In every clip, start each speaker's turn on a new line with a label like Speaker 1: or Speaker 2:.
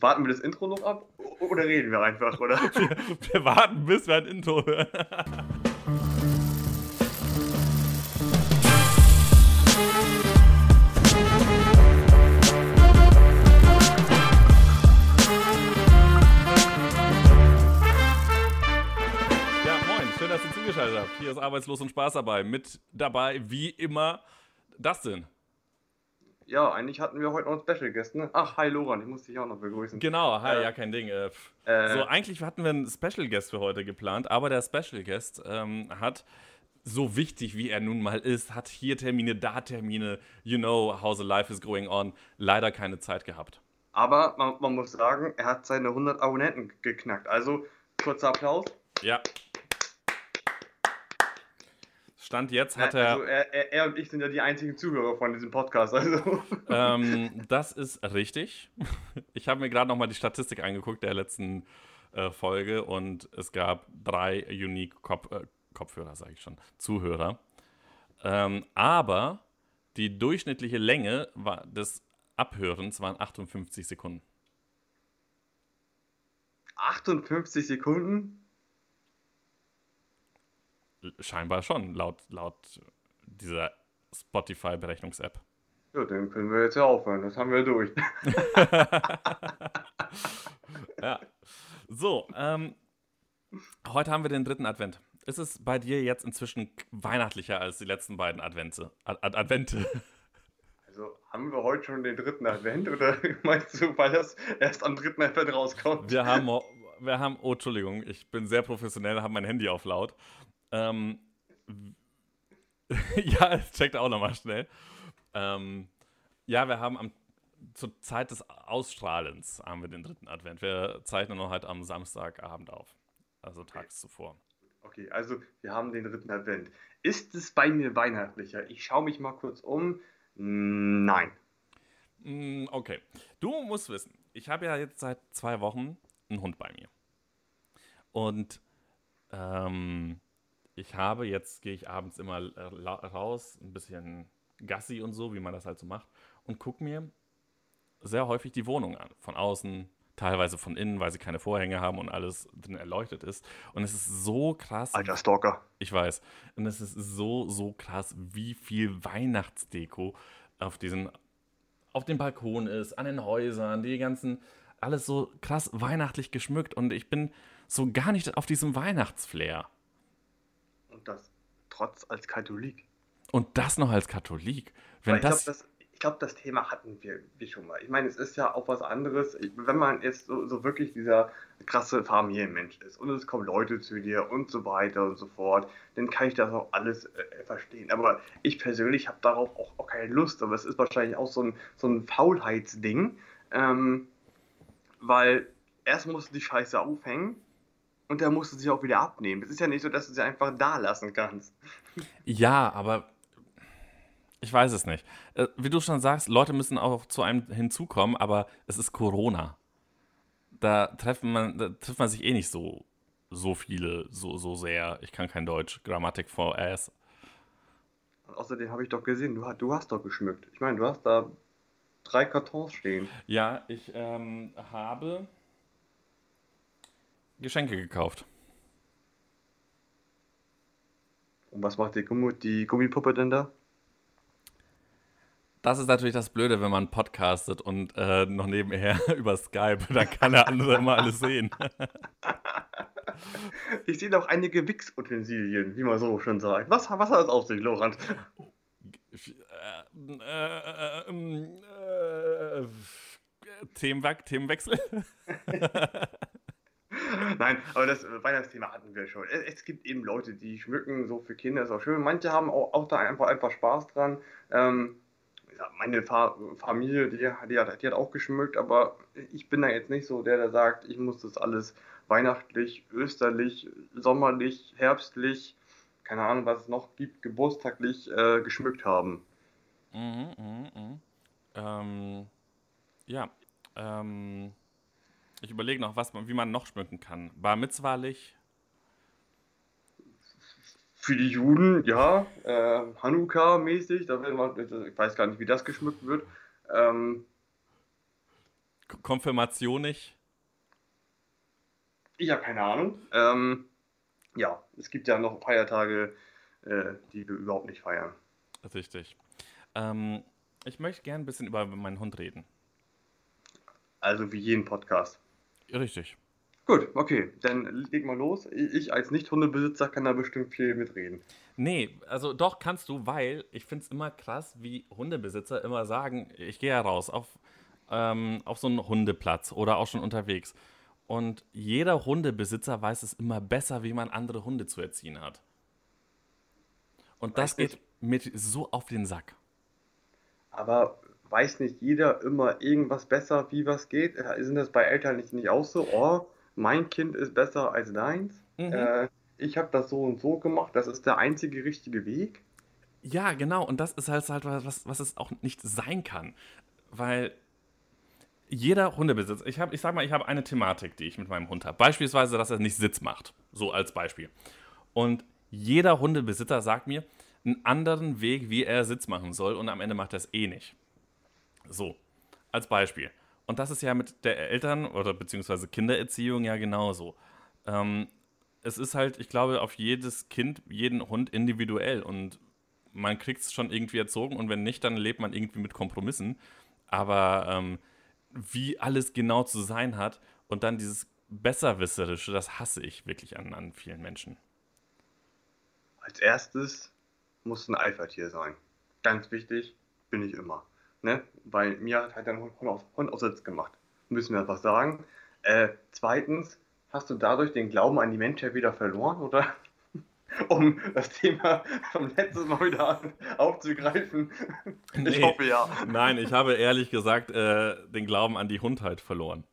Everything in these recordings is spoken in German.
Speaker 1: warten wir das Intro noch ab oder reden wir einfach, oder?
Speaker 2: wir, wir warten, bis wir ein Intro hören. Ja, moin, schön, dass ihr zugeschaltet habt. Hier ist Arbeitslos und Spaß dabei. Mit dabei, wie immer, Dustin.
Speaker 1: Ja, eigentlich hatten wir heute noch einen Special Guest, ne? Ach, hi Loran, ich muss dich auch noch begrüßen.
Speaker 2: Genau, hi,
Speaker 1: Äh,
Speaker 2: ja, kein Ding. Äh,
Speaker 1: äh,
Speaker 2: so, eigentlich hatten wir einen Special Guest für heute geplant, aber der Special Guest ähm, hat, so wichtig wie er nun mal ist, hat hier Termine, da Termine, you know how the life is going on, leider keine Zeit gehabt.
Speaker 1: Aber man, man muss sagen, er hat seine 100 Abonnenten geknackt. Also, kurzer Applaus.
Speaker 2: Ja. Stand jetzt hat er.
Speaker 1: Also, er, er, und ich sind ja die einzigen Zuhörer von diesem Podcast. Also,
Speaker 2: Ähm, das ist richtig. Ich habe mir gerade nochmal die Statistik angeguckt der letzten äh, Folge und es gab drei Unique Kop äh, Kopfhörer, sage ich schon, Zuhörer. Ähm, aber die durchschnittliche Länge war, des Abhörens waren 58 Sekunden.
Speaker 1: 58 Sekunden?
Speaker 2: Scheinbar schon, laut, laut dieser Spotify-Berechnungs-App.
Speaker 1: Ja, dann können wir jetzt ja aufhören. Das haben wir durch.
Speaker 2: Ja. So, ähm, heute haben wir den dritten Advent. Ist es bei dir jetzt inzwischen weihnachtlicher als die letzten beiden Advente? Ad Ad Advente.
Speaker 1: Also, haben wir heute schon den dritten Advent oder meinst du, weil das erst am dritten Advent rauskommt?
Speaker 2: Wir haben, wir haben, oh, Entschuldigung, ich bin sehr professionell, habe mein Handy auf laut. Ähm, ja, checkt auch nochmal schnell. Ähm, ja, wir haben am, zur Zeit des Ausstrahlens haben wir den dritten Advent. Wir zeichnen noch halt am Samstagabend auf. Also tags zuvor.
Speaker 1: Okay, also wir haben den dritten Advent. Ist es bei mir weihnachtlicher? Ich schaue mich mal kurz um. Nein.
Speaker 2: Mm, Okay. Du musst wissen, ich habe ja jetzt seit zwei Wochen einen Hund bei mir. Und ähm, ich habe, jetzt gehe ich abends immer äh, raus, ein bisschen Gassi und so, wie man das halt so macht, und gucke mir sehr häufig die Wohnung an. Von außen, teilweise von innen, weil sie keine Vorhänge haben und alles drin erleuchtet ist. Und es ist so krass.
Speaker 1: Alter Stalker.
Speaker 2: Ich weiß. Und es ist so, so krass, wie viel Weihnachtsdeko auf diesen, auf dem Balkon ist, an den Häusern, die ganzen, alles so krass weihnachtlich geschmückt. Und ich bin so gar nicht auf diesem Weihnachtsflair.
Speaker 1: Und das trotz als Katholik.
Speaker 2: Und das noch als Katholik. Wenn
Speaker 1: Weil ich glaube,
Speaker 2: das,
Speaker 1: das, glaub, das Thema hatten wir, wir schon mal. Ich meine, es ist ja auch was anderes, wenn man jetzt so, so wirklich dieser krasse Familienmensch ist und es kommen Leute zu dir und so weiter und so fort, dann kann ich das auch alles äh, verstehen. Aber ich persönlich habe darauf auch, auch keine Lust. Aber es ist wahrscheinlich auch so ein, so ein Faulheitsding, ähm, weil erst musst du die Scheiße aufhängen und dann musst du sie auch wieder abnehmen. Es ist ja nicht so, dass du sie einfach da lassen kannst.
Speaker 2: ja, aber ich weiß es nicht. Äh, Wie du schon sagst, Leute müssen auch zu einem hinzukommen, aber es ist Corona. Da, treffen man, da trifft man sich eh nicht so, so viele, so, so sehr. Ich kann kein Deutsch. Grammatik for ass.
Speaker 1: Und außerdem habe ich doch gesehen, du, hast- du hast doch geschmückt. Ich meine, du hast da drei Kartons stehen.
Speaker 2: Ja, ich ähm, habe Geschenke gekauft.
Speaker 1: Und was macht die, Gummi, die Gummipuppe denn da?
Speaker 2: Das ist natürlich das Blöde, wenn man podcastet und äh, noch nebenher über Skype, dann kann der andere immer alles sehen.
Speaker 1: Ich sehe noch einige Wix-Utensilien, wie man so schon sagt. Was, was hat das auf sich, Lorand?
Speaker 2: Äh, äh, ähm, äh, Themenwechsel?
Speaker 1: Nein, aber das äh, Weihnachtsthema hatten wir schon. Es, gibt eben Leute, die schmücken so für Kinder, ist auch schön. Manche haben auch, auch da einfach, einfach Spaß dran. Ähm, meine Fa Familie, die, die, hat, die hat auch geschmückt, aber ich bin da jetzt nicht so der, der sagt, ich muss das alles weihnachtlich, österlich, sommerlich, herbstlich, keine Ahnung, was es noch gibt, geburtstaglich äh, geschmückt haben.
Speaker 2: Mhm, mhm, mhm. Ähm, ja, ähm, ich überlege noch, was man, wie man noch schmücken kann. Bar Mitzvahlich,
Speaker 1: Für die Juden, ja, äh, Hanukkah-mäßig, da will man, ich weiß gar nicht, wie das geschmückt wird. Ähm,
Speaker 2: Konfirmation nicht?
Speaker 1: Ich habe keine Ahnung. Ähm, ja, es gibt ja noch Feiertage, äh, die wir überhaupt nicht feiern.
Speaker 2: Richtig. Ähm, ich möchte gerne ein bisschen über meinen Hund reden.
Speaker 1: Also wie jeden Podcast.
Speaker 2: Richtig.
Speaker 1: Gut, okay, dann leg mal los. Ich als Nicht-Hundebesitzer kann da bestimmt viel mitreden.
Speaker 2: Nee, also doch kannst du, weil ich finde es immer krass, wie Hundebesitzer immer sagen, ich gehe ja raus auf, ähm, auf so einen Hundeplatz oder auch schon unterwegs. Und jeder Hundebesitzer weiß es immer besser, wie man andere Hunde zu erziehen hat. Und das geht mir so auf den Sack.
Speaker 1: Aber weiß nicht jeder immer irgendwas besser, wie was geht? Äh, sind das bei Eltern nicht, nicht auch so? Oh, mein Kind ist besser als deins. Mhm. Äh, ich habe das so und so gemacht. Das ist der einzige richtige Weg.
Speaker 2: Ja, genau. Und das ist halt, halt was, was es auch nicht sein kann. Weil jeder Hundebesitzer, ich, hab, ich sag mal, ich habe eine Thematik, die ich mit meinem Hund habe. Beispielsweise, dass er nicht Sitz macht. So als Beispiel. Und jeder Hundebesitzer sagt mir einen anderen Weg, wie er Sitz machen soll. Und am Ende macht er es eh nicht. So, als Beispiel. Und das ist ja mit der Eltern- oder beziehungsweise Kindererziehung ja genauso. Ähm, es ist halt, ich glaube, auf jedes Kind, jeden Hund individuell und man kriegt es schon irgendwie erzogen und wenn nicht, dann lebt man irgendwie mit Kompromissen. Aber ähm, wie alles genau zu sein hat und dann dieses Besserwisserische, das hasse ich wirklich an, an vielen Menschen.
Speaker 1: Als erstes muss ein Alpha-Tier sein. Ganz wichtig, bin ich immer. Ne? Weil mir hat halt ein Hund aus, Hund aus Sitz gemacht. Müssen wir einfach sagen. Äh, zweitens, hast du dadurch den Glauben an die Menschheit wieder verloren, oder? um das Thema vom letzten Mal wieder aufzugreifen.
Speaker 2: Ich nee, hoffe ja. Nein, ich habe ehrlich gesagt äh, den Glauben an die Hundheit verloren.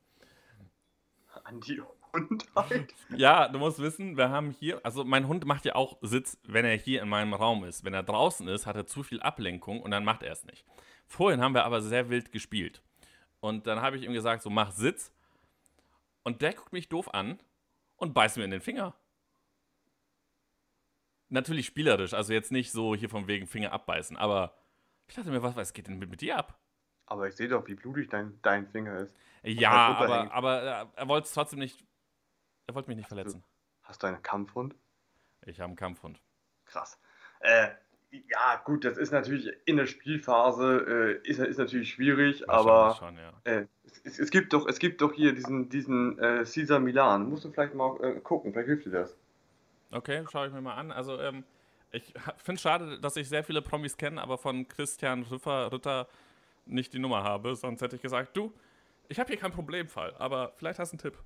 Speaker 1: An die Hundheit?
Speaker 2: Ja, du musst wissen, wir haben hier, also mein Hund macht ja auch Sitz, wenn er hier in meinem Raum ist. Wenn er draußen ist, hat er zu viel Ablenkung und dann macht er es nicht. Vorhin haben wir aber sehr wild gespielt. Und dann habe ich ihm gesagt, so mach Sitz. Und der guckt mich doof an und beißt mir in den Finger. Natürlich spielerisch, also jetzt nicht so hier vom wegen Finger abbeißen, aber ich dachte mir, was, was geht denn mit, mit dir ab?
Speaker 1: Aber ich sehe doch, wie blutig dein, dein Finger ist.
Speaker 2: Ja, aber, aber er, er wollte es trotzdem nicht. Er wollte mich nicht
Speaker 1: hast
Speaker 2: verletzen.
Speaker 1: Du, hast du einen Kampfhund?
Speaker 2: Ich habe einen Kampfhund.
Speaker 1: Krass. Äh, ja, gut, das ist natürlich in der Spielphase, äh, ist, ist natürlich schwierig, aber schon, ja. äh, es, es, gibt doch, es gibt doch hier diesen, diesen äh, Caesar Milan. Musst du vielleicht mal äh, gucken, vielleicht hilft dir das.
Speaker 2: Okay, schaue ich mir mal an. Also, ähm, ich finde es schade, dass ich sehr viele Promis kenne, aber von Christian Rüffer, Ritter nicht die Nummer habe. Sonst hätte ich gesagt, du, ich habe hier keinen Problemfall, aber vielleicht hast du einen Tipp.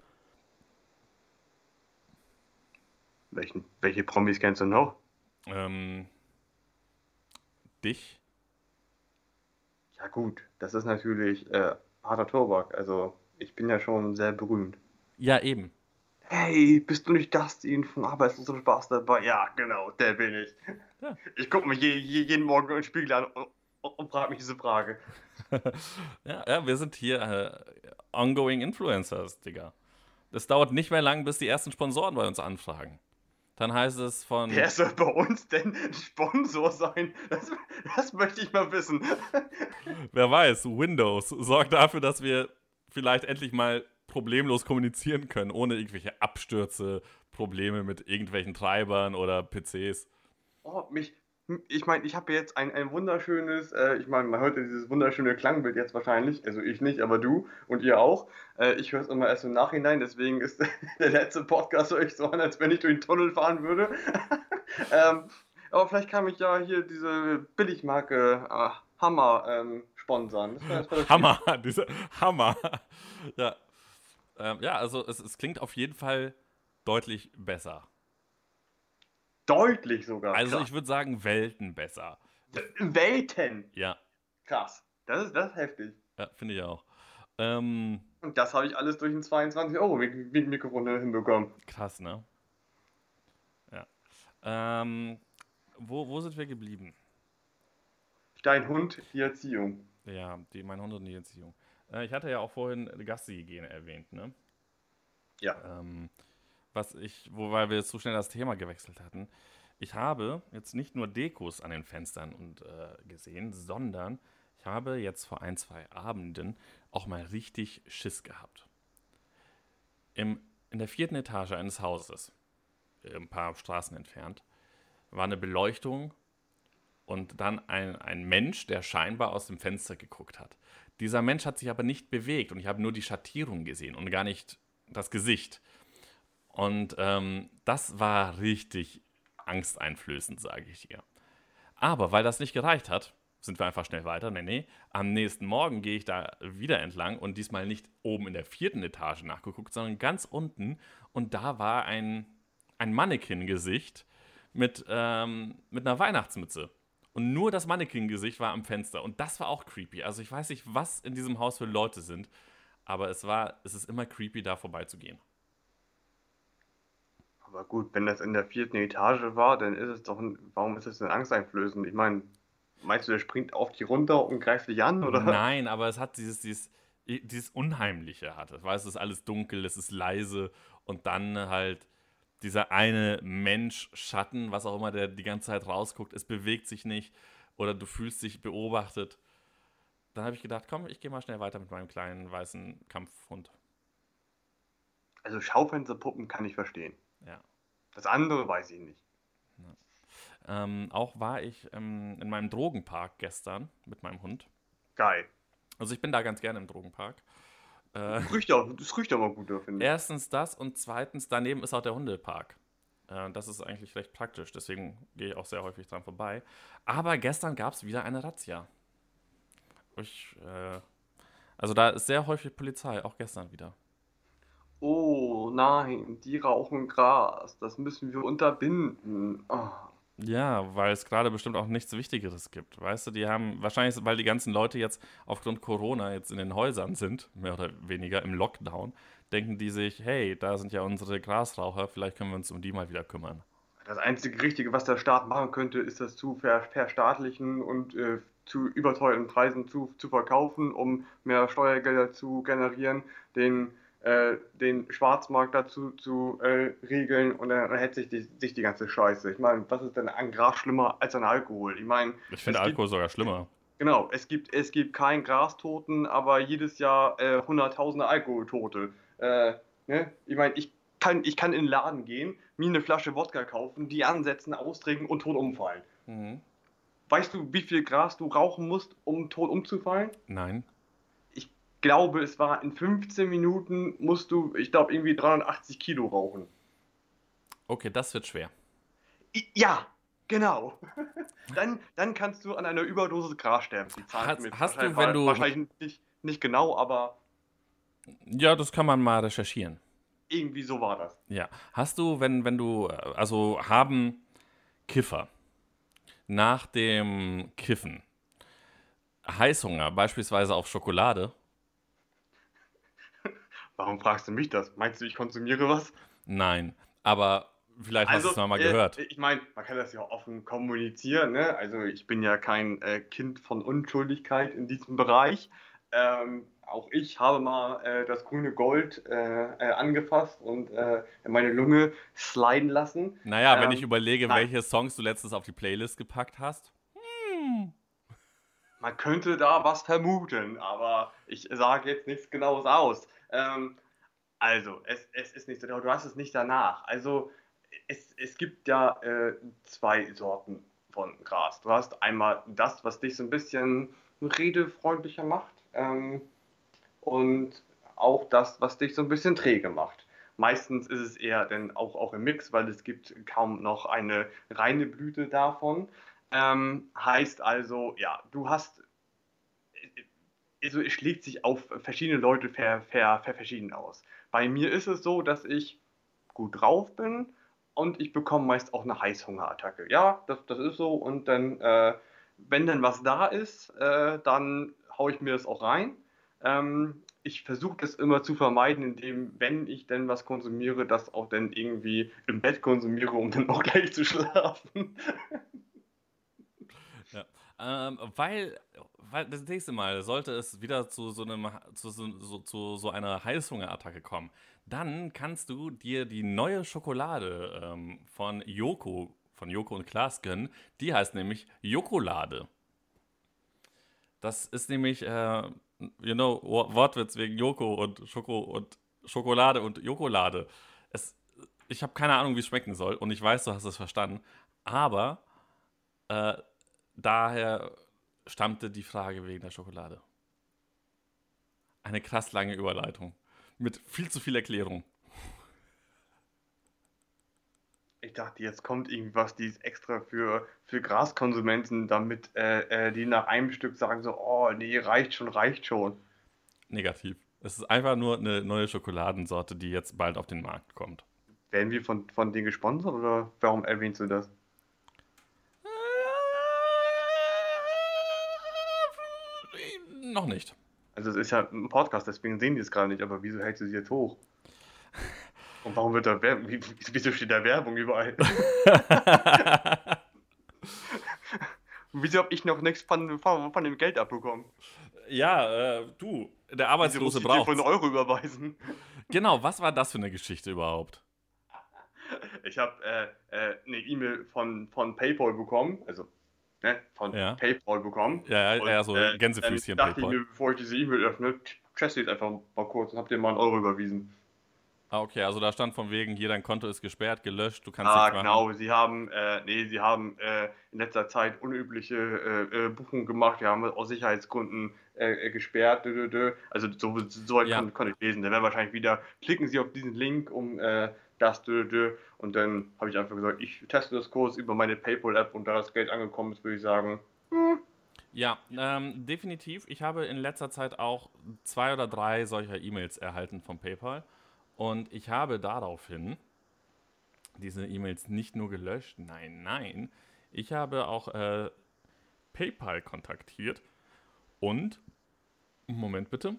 Speaker 1: Welchen, welche Promis kennst du noch?
Speaker 2: Ähm, dich?
Speaker 1: Ja gut, das ist natürlich äh, harter Tobak. Also ich bin ja schon sehr berühmt.
Speaker 2: Ja, eben.
Speaker 1: Hey, bist du nicht Dustin von Arbeitslos und Spaß dabei? Ja, genau, der bin ich. Ja. Ich gucke mir je, je, jeden Morgen in den Spiegel an und, und, und frage mich diese Frage.
Speaker 2: ja, ja, wir sind hier äh, ongoing Influencers, Digga. Das dauert nicht mehr lang, bis die ersten Sponsoren bei uns anfragen. Dann heißt es von.
Speaker 1: Wer soll bei uns denn Sponsor sein? Das, das möchte ich mal wissen.
Speaker 2: Wer weiß, Windows sorgt dafür, dass wir vielleicht endlich mal problemlos kommunizieren können, ohne irgendwelche Abstürze, Probleme mit irgendwelchen Treibern oder PCs.
Speaker 1: Oh, mich, ich meine, ich habe jetzt ein, ein wunderschönes, äh, ich meine, man hört ja dieses wunderschöne Klangbild jetzt wahrscheinlich, also ich nicht, aber du und ihr auch. Äh, ich höre es immer erst im Nachhinein, deswegen ist der letzte Podcast euch so an, als wenn ich durch den Tunnel fahren würde. ähm, aber vielleicht kann mich ja hier diese Billigmarke äh, Hammer ähm, sponsern.
Speaker 2: Das das Hammer, diese Hammer. Ja, ähm, ja also es, es klingt auf jeden Fall deutlich besser.
Speaker 1: Deutlich sogar.
Speaker 2: Also krass. ich würde sagen, Welten besser.
Speaker 1: Welten?
Speaker 2: Ja.
Speaker 1: Krass. Das ist, das ist heftig.
Speaker 2: Ja, finde ich auch. Ähm,
Speaker 1: Und das habe ich alles durch ein 22 Euro Mikrofon hinbekommen.
Speaker 2: Krass, ne? Ja. Ähm, wo, wo sind wir geblieben?
Speaker 1: Dein Hund, die Erziehung.
Speaker 2: Ja, die, mein Hund und die Erziehung. Äh, ich hatte ja auch vorhin Gassi-Hygiene erwähnt, ne?
Speaker 1: Ja.
Speaker 2: Ähm, was ich, wo, weil wir jetzt so schnell das Thema gewechselt hatten. Ich habe jetzt nicht nur Dekos an den Fenstern und, äh, gesehen, sondern Ich habe jetzt vor ein, zwei Abenden auch mal richtig Schiss gehabt. Im, in der vierten Etage eines Hauses, ein paar Straßen entfernt, war eine Beleuchtung und dann ein, ein Mensch, der scheinbar aus dem Fenster geguckt hat. Dieser Mensch hat sich aber nicht bewegt und ich habe nur die Schattierung gesehen und gar nicht das Gesicht. Und ähm, das war richtig angsteinflößend, sage ich dir. Aber weil das nicht gereicht hat, sind wir einfach schnell weiter. Nee, nee. Am nächsten Morgen gehe ich da wieder entlang und diesmal nicht oben in der vierten Etage nachgeguckt, sondern ganz unten. Und da war ein, ein Mannequin-Gesicht mit, ähm, mit einer Weihnachtsmütze. Und nur das Mannequin-Gesicht war am Fenster. Und das war auch creepy. Also ich weiß nicht, was in diesem Haus für Leute sind, aber es war, es ist immer creepy, da vorbeizugehen.
Speaker 1: Aber gut, wenn das in der vierten Etage war, dann ist es doch, ein, warum ist es denn angsteinflößend? Ich meine, meinst du, der springt auf die runter und greift dich an, oder?
Speaker 2: Nein, aber es hat dieses, dieses, dieses Unheimliche hat es. Weißt du, es ist alles dunkel, es ist leise und dann halt dieser eine Mensch, Schatten, was auch immer, der die ganze Zeit rausguckt, es bewegt sich nicht oder du fühlst dich beobachtet. Dann habe ich gedacht, komm, ich gehe mal schnell weiter mit meinem kleinen weißen Kampfhund.
Speaker 1: Also Schaufensterpuppen kann ich verstehen. Das andere weiß ich nicht.
Speaker 2: Ja. Ähm, auch war ich ähm, in meinem Drogenpark gestern mit meinem Hund.
Speaker 1: Geil.
Speaker 2: Also ich bin da ganz gerne im Drogenpark.
Speaker 1: Äh, das, riecht auch, das riecht aber gut, finde
Speaker 2: ich. Erstens das und zweitens, daneben ist auch der Hundepark. Äh, das ist eigentlich recht praktisch, deswegen gehe ich auch sehr häufig dran vorbei. Aber gestern gab es wieder eine Razzia. Ich, äh, also da ist sehr häufig Polizei, auch gestern wieder.
Speaker 1: Oh nein, die rauchen Gras. Das müssen wir unterbinden. Oh.
Speaker 2: Ja, weil es gerade bestimmt auch nichts Wichtigeres gibt. Weißt du, die haben wahrscheinlich, weil die ganzen Leute jetzt aufgrund Corona jetzt in den Häusern sind, mehr oder weniger im Lockdown, denken die sich, hey, da sind ja unsere Grasraucher, vielleicht können wir uns um die mal wieder kümmern.
Speaker 1: Das einzige Richtige, was der Staat machen könnte, ist das zu ver verstaatlichen und äh, zu überteuerten Preisen zu, zu verkaufen, um mehr Steuergelder zu generieren, den äh, den Schwarzmarkt dazu zu äh, regeln und dann, dann hätte sich die, sich die ganze Scheiße. Ich meine, was ist denn an Gras schlimmer als an Alkohol? Ich meine,
Speaker 2: ich finde Alkohol gibt, sogar schlimmer.
Speaker 1: Genau, es gibt, es gibt keinen Grastoten, aber jedes Jahr äh, hunderttausende Alkoholtote. Äh, ne? Ich meine, ich kann, ich kann in den Laden gehen, mir eine Flasche Wodka kaufen, die ansetzen, austrinken und tot umfallen. Mhm. Weißt du, wie viel Gras du rauchen musst, um tot umzufallen?
Speaker 2: Nein
Speaker 1: glaube, es war in 15 Minuten musst du, ich glaube, irgendwie 380 Kilo rauchen.
Speaker 2: Okay, das wird schwer.
Speaker 1: Ja, genau. dann, dann kannst du an einer Überdosis Gras sterben.
Speaker 2: Die hast, hast du, wenn du.
Speaker 1: Wahrscheinlich nicht, nicht genau, aber.
Speaker 2: Ja, das kann man mal recherchieren.
Speaker 1: Irgendwie so war das.
Speaker 2: Ja. Hast du, wenn, wenn du, also haben Kiffer nach dem Kiffen Heißhunger, beispielsweise auf Schokolade?
Speaker 1: Warum fragst du mich das? Meinst du, ich konsumiere was?
Speaker 2: Nein, aber vielleicht also, hast du es mal äh, gehört.
Speaker 1: Ich meine, man kann das ja offen kommunizieren. Ne? Also ich bin ja kein äh, Kind von Unschuldigkeit in diesem Bereich. Ähm, auch ich habe mal äh, das grüne Gold äh, äh angefasst und äh, meine Lunge sliden lassen.
Speaker 2: Naja, ähm, wenn ich überlege, nein. welche Songs du letztens auf die Playlist gepackt hast. Hm.
Speaker 1: Man könnte da was vermuten, aber ich sage jetzt nichts Genaues aus. Ähm, also, es, es ist nicht so, du hast es nicht danach. Also, es, es gibt ja äh, zwei Sorten von Gras. Du hast einmal das, was dich so ein bisschen redefreundlicher macht ähm, und auch das, was dich so ein bisschen träge macht. Meistens ist es eher dann auch, auch im Mix, weil es gibt kaum noch eine reine Blüte davon. Ähm, heißt also, ja, du hast also es schlägt sich auf verschiedene Leute ver, ver, ver verschieden aus. Bei mir ist es so, dass ich gut drauf bin und ich bekomme meist auch eine Heißhungerattacke. Ja, das, das ist so und dann, äh, wenn dann was da ist, äh, dann haue ich mir das auch rein. Ähm, ich versuche das immer zu vermeiden, indem, wenn ich denn was konsumiere, das auch dann irgendwie im Bett konsumiere, um dann auch gleich zu schlafen.
Speaker 2: ja, ähm, weil weil das nächste Mal sollte es wieder zu so einem zu so, zu so einer Heißhungerattacke kommen, dann kannst du dir die neue Schokolade ähm, von Joko von Joko und Klaas gönnen. Die heißt nämlich Jokolade. Das ist nämlich, äh, you know, Wortwitz wegen Joko und Schoko und Schokolade und Jokolade. Es, ich habe keine Ahnung, wie es schmecken soll und ich weiß, du hast es verstanden. Aber äh, daher stammte die Frage wegen der Schokolade. Eine krass lange Überleitung. Mit viel zu viel Erklärung.
Speaker 1: Ich dachte, jetzt kommt irgendwas, die ist extra für, für Graskonsumenten, damit äh, äh, die nach einem Stück sagen so, oh nee, reicht schon, reicht schon.
Speaker 2: Negativ. Es ist einfach nur eine neue Schokoladensorte, die jetzt bald auf den Markt kommt.
Speaker 1: Werden wir von, von denen gesponsert oder warum erwähnst du das?
Speaker 2: Äh, noch nicht.
Speaker 1: Also es ist ja ein Podcast, deswegen sehen die es gerade nicht, aber wieso hältst du sie jetzt hoch? Und warum wird da Werbung? Wieso steht da Werbung überall? wieso habe ich noch nichts von, von, dem Geld abbekommen?
Speaker 2: Ja, äh, du, der Arbeitslose braucht.
Speaker 1: von Euro überweisen.
Speaker 2: Genau, was war das für eine Geschichte überhaupt?
Speaker 1: Ich habe äh, äh, eine E-Mail von, von PayPal bekommen, also ne, von ja. PayPal bekommen.
Speaker 2: Ja, ja, ja so äh, Gänsefüßchen.
Speaker 1: Dann dachte PayPal. ich mir, bevor ich diese E-Mail öffne, teste jetzt einfach mal kurz und hab dir mal einen Euro überwiesen.
Speaker 2: Ah, okay, also da stand von wegen, hier dein Konto ist gesperrt, gelöscht, du kannst
Speaker 1: ah, nichts machen. genau, sie haben, äh, nee, sie haben äh, in letzter Zeit unübliche äh, äh Buchungen gemacht, die haben aus Sicherheitsgründen äh, äh, gesperrt, dö, dö, dö. also so, so weit ja. konnte kon ich lesen. Da wäre wahrscheinlich wieder, klicken Sie auf diesen Link, um das, und dann habe ich einfach gesagt, ich teste das Kurs über meine PayPal-App und da das Geld angekommen ist, würde ich sagen, hm.
Speaker 2: Ja, ähm, definitiv. Ich habe in letzter Zeit auch zwei oder drei solcher E-Mails erhalten von PayPal. Und ich habe daraufhin diese E-Mails nicht nur gelöscht, nein, nein, ich habe auch äh, PayPal kontaktiert und, Moment bitte,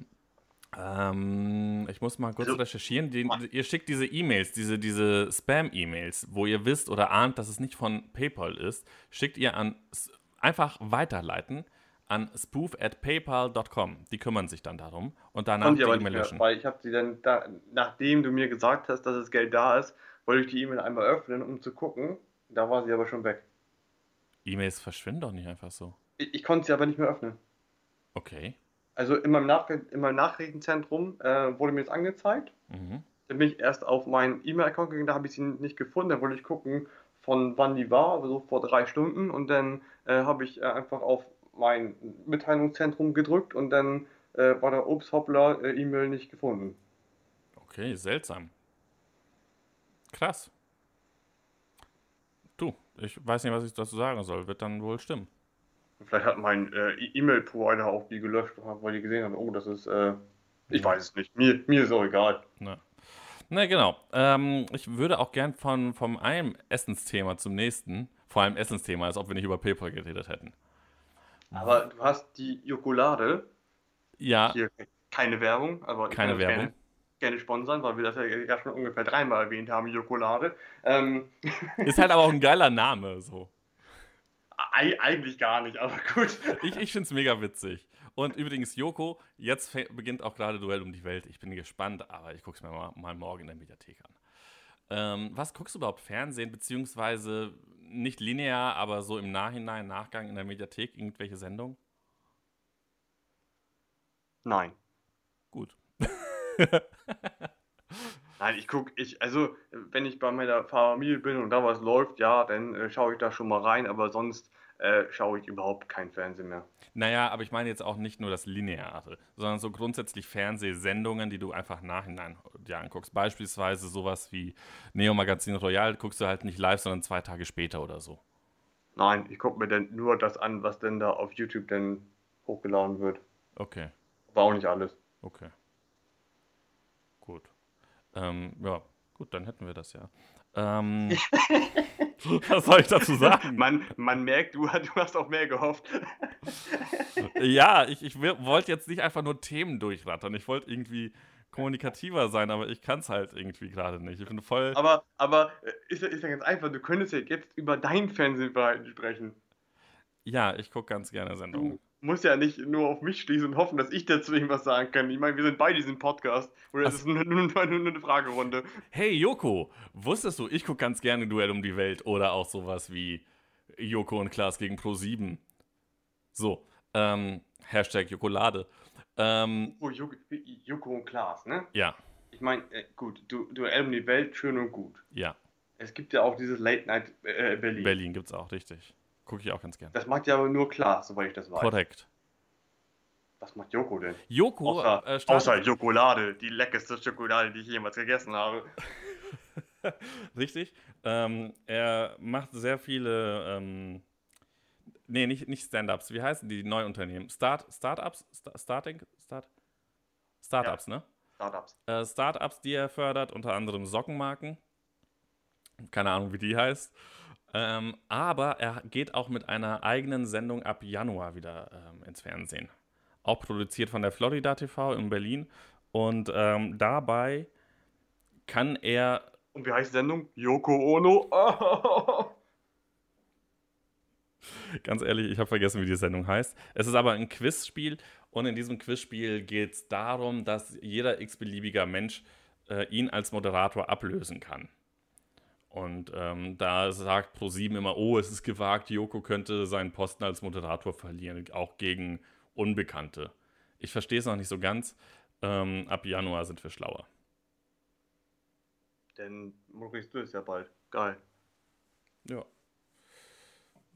Speaker 2: ähm, ich muss mal kurz also, recherchieren. Die, ihr schickt diese E-Mails, diese, diese Spam-E-Mails, wo ihr wisst oder ahnt, dass es nicht von PayPal ist, schickt ihr an einfach weiterleiten an spoof at paypal.com. Die kümmern sich dann darum und danach
Speaker 1: die E-Mail löschen. Weil ich habe sie dann, da, nachdem du mir gesagt hast, dass das Geld da ist, wollte ich die E-Mail einmal öffnen, um zu gucken. Da war sie aber schon weg.
Speaker 2: E-Mails verschwinden doch nicht einfach so.
Speaker 1: Ich, ich konnte sie aber nicht mehr öffnen.
Speaker 2: Okay.
Speaker 1: Also in meinem, Nach in meinem Nachrichtenzentrum äh, wurde mir das angezeigt. Mhm. Dann bin ich erst auf meinen E-Mail-Account gegangen, da habe ich sie nicht gefunden. Da wollte ich gucken, von wann die war, also vor drei Stunden. Und dann äh, habe ich äh, einfach auf mein Mitteilungszentrum gedrückt und dann äh, war der Ups, hoppla, äh, E-Mail nicht gefunden.
Speaker 2: Okay, seltsam. Krass. Du, ich weiß nicht, was ich dazu sagen soll. Wird dann wohl stimmen.
Speaker 1: Vielleicht hat mein äh, e- E-Mail-Provider auch die gelöscht, weil die gesehen haben, oh, das ist, äh, ich weiß es nicht. Mir, mir ist auch egal.
Speaker 2: Na, Na genau. Ähm, ich würde auch gern von, von einem Essensthema zum nächsten, vor allem Essensthema, als ob wir nicht über PayPal geredet hätten.
Speaker 1: Aber du hast die Jokolade.
Speaker 2: Ja.
Speaker 1: Hier keine Werbung, aber
Speaker 2: keine Werbung. Gerne,
Speaker 1: gerne sponsern, weil wir das ja schon ungefähr dreimal erwähnt haben, Jokolade. Ähm.
Speaker 2: Ist halt aber auch ein geiler Name, so.
Speaker 1: Eig eigentlich gar nicht, aber gut.
Speaker 2: Ich, ich finde es mega witzig. Und übrigens, Joko, jetzt beginnt auch gerade Duell um die Welt. Ich bin gespannt, aber ich gucke es mir mal, mal, morgen in der Mediathek an. Ähm, was guckst du überhaupt Fernsehen, beziehungsweise nicht linear, aber so im Nachhinein, Nachgang in der Mediathek irgendwelche Sendungen?
Speaker 1: Nein.
Speaker 2: Gut.
Speaker 1: Nein, ich gucke, ich, also, wenn ich bei meiner Familie bin und da was läuft, ja, dann äh, schaue ich da schon mal rein, aber sonst äh, schaue ich überhaupt kein Fernsehen mehr.
Speaker 2: Naja, aber ich meine jetzt auch nicht nur das Lineare, sondern so grundsätzlich Fernsehsendungen, die du einfach nachhinein dir anguckst. Beispielsweise sowas wie Neo Magazin Royal guckst du halt nicht live, sondern zwei Tage später oder so.
Speaker 1: Nein, ich gucke mir dann nur das an, was denn da auf YouTube dann hochgeladen wird.
Speaker 2: Okay.
Speaker 1: Aber auch nicht alles.
Speaker 2: Okay. Gut. Ähm, ja, gut, dann hätten wir das ja. Ähm, was soll ich dazu sagen?
Speaker 1: Man, man merkt, du, du hast auch mehr gehofft.
Speaker 2: ja, ich, ich wollte jetzt nicht einfach nur Themen durchrattern. Ich wollte irgendwie kommunikativer sein, aber ich kann es halt irgendwie gerade nicht. Ich bin voll.
Speaker 1: Aber, aber äh, ist, ist ja ganz einfach. Du könntest ja jetzt über dein Fernsehverhalten sprechen.
Speaker 2: Ja, ich gucke ganz gerne Sendungen.
Speaker 1: Du musst ja nicht nur auf mich schließen und hoffen, dass ich dazu irgendwas sagen kann. Ich meine, wir sind bei diesem Podcast. Oder es ist nur, nur, nur, eine Fragerunde.
Speaker 2: Hey, Joko, wusstest du, ich gucke ganz gerne Duell um die Welt oder auch sowas wie Joko und Klaas gegen Pro 7. So, ähm, Hashtag Jokolade. Ähm,
Speaker 1: Oh, Joko, Joko und Klaas, ne?
Speaker 2: ja,
Speaker 1: Ich meine, äh, gut, du, Duell um die Welt, schön und gut.
Speaker 2: ja.
Speaker 1: Es gibt ja auch dieses Late Night äh, Berlin.
Speaker 2: Berlin gibt's auch, richtig. Gucke ich auch ganz gern.
Speaker 1: Das macht ja aber nur Klaas, soweit ich das weiß.
Speaker 2: Korrekt.
Speaker 1: Was macht Joko denn?
Speaker 2: Joko
Speaker 1: Außer,
Speaker 2: äh,
Speaker 1: außer Schokolade, die leckerste Schokolade, die ich jemals gegessen habe.
Speaker 2: Richtig. Ähm, er macht sehr viele, ähm, nee, nicht, nicht Stand-Ups. Wie heißen die Neuunternehmen? Start, Startups? Sta- Starting? Start? Startups, ne?
Speaker 1: Startups.
Speaker 2: Äh, Startups, die er fördert, unter anderem Sockenmarken. Keine Ahnung, wie die heißt. Ähm, aber er geht auch mit einer eigenen Sendung ab Januar wieder ähm, ins Fernsehen. Auch produziert von der Florida TV in Berlin. Und ähm, dabei kann er
Speaker 1: Und wie heißt die Sendung? Yoko Ono.
Speaker 2: Ganz ehrlich, ich habe vergessen, wie die Sendung heißt. Es ist aber ein Quizspiel und in diesem Quizspiel geht es darum, dass jeder x-beliebiger Mensch äh, ihn als Moderator ablösen kann. Und ähm, da sagt ProSieben immer, oh, es ist gewagt, Joko könnte seinen Posten als Moderator verlieren, auch gegen Unbekannte. Ich verstehe es noch nicht so ganz. Ähm, ab Januar sind wir schlauer.
Speaker 1: Denn moderierst du es ja bald. Geil.
Speaker 2: Ja.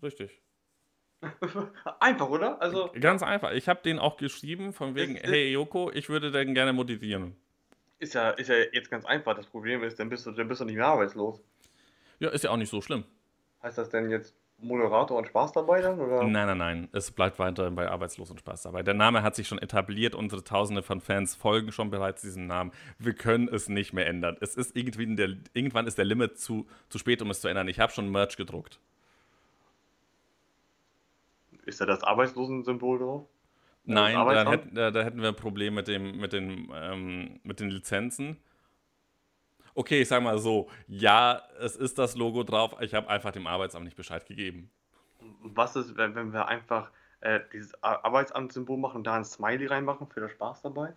Speaker 2: Richtig.
Speaker 1: Einfach, oder? Also,
Speaker 2: Ganz einfach. Ich habe den auch geschrieben, von wegen,
Speaker 1: Es ist-
Speaker 2: hey Joko, ich würde den gerne moderieren.
Speaker 1: ist ja, ist ja jetzt ganz einfach. Das Problem ist, dann bist du, dann bist du nicht mehr arbeitslos.
Speaker 2: Ja, ist ja auch nicht so schlimm.
Speaker 1: Heißt das denn jetzt Moderator und Spaß dabei dann? Oder?
Speaker 2: Nein, nein, nein. Es bleibt weiterhin bei Arbeitslos und Spaß dabei. Der Name hat sich schon etabliert. Unsere Tausende von Fans folgen schon bereits diesem Namen. Wir können es nicht mehr ändern. Es ist irgendwie der, irgendwann ist der Limit zu, zu spät, um es zu ändern. Ich habe schon Merch gedruckt.
Speaker 1: Ist da das Arbeitslosensymbol drauf?
Speaker 2: Nein, da hätten wir ein Problem mit, dem, mit, den, ähm, mit den Lizenzen. Okay, ich sag mal so, ja, es ist das Logo drauf. Ich habe einfach dem Arbeitsamt nicht Bescheid gegeben.
Speaker 1: Was ist, wenn, wir einfach äh, dieses Ar- Arbeitsamtssymbol machen und da ein Smiley reinmachen für den Spaß dabei?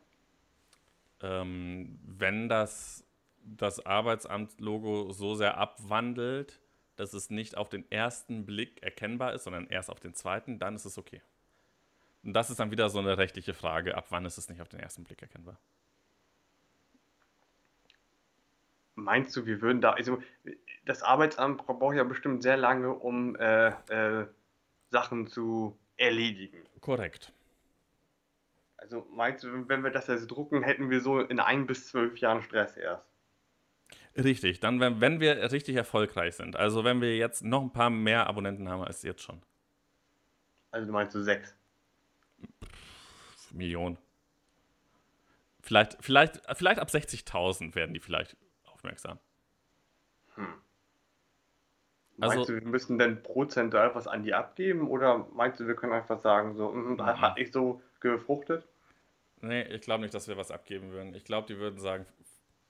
Speaker 2: ähm, wenn das, das Arbeitsamt-Logo so sehr abwandelt, dass es nicht auf den ersten Blick erkennbar ist, sondern erst auf den zweiten, dann ist es okay. Und das ist dann wieder so eine rechtliche Frage, ab wann ist es nicht auf den ersten Blick erkennbar.
Speaker 1: Meinst du, wir würden da, also das Arbeitsamt braucht ja bestimmt sehr lange, um äh, äh, Sachen zu erledigen.
Speaker 2: Korrekt.
Speaker 1: Also meinst du, wenn wir das jetzt drucken, hätten wir so in ein bis zwölf Jahren Stress erst?
Speaker 2: Richtig, dann wenn, wenn wir richtig erfolgreich sind, also wenn wir jetzt noch ein paar mehr Abonnenten haben als jetzt schon.
Speaker 1: Also du meinst du sechs?
Speaker 2: Millionen. Vielleicht, vielleicht, vielleicht ab 60.000 werden die vielleicht aufmerksam. Also-
Speaker 1: Meinst du, wir müssen denn prozentual was an die abgeben oder meinst du, wir können einfach sagen, so, mm,
Speaker 2: Mhm.
Speaker 1: hat nicht so gefruchtet?
Speaker 2: Nee, ich glaube nicht, dass wir was abgeben würden. Ich glaube, die würden sagen,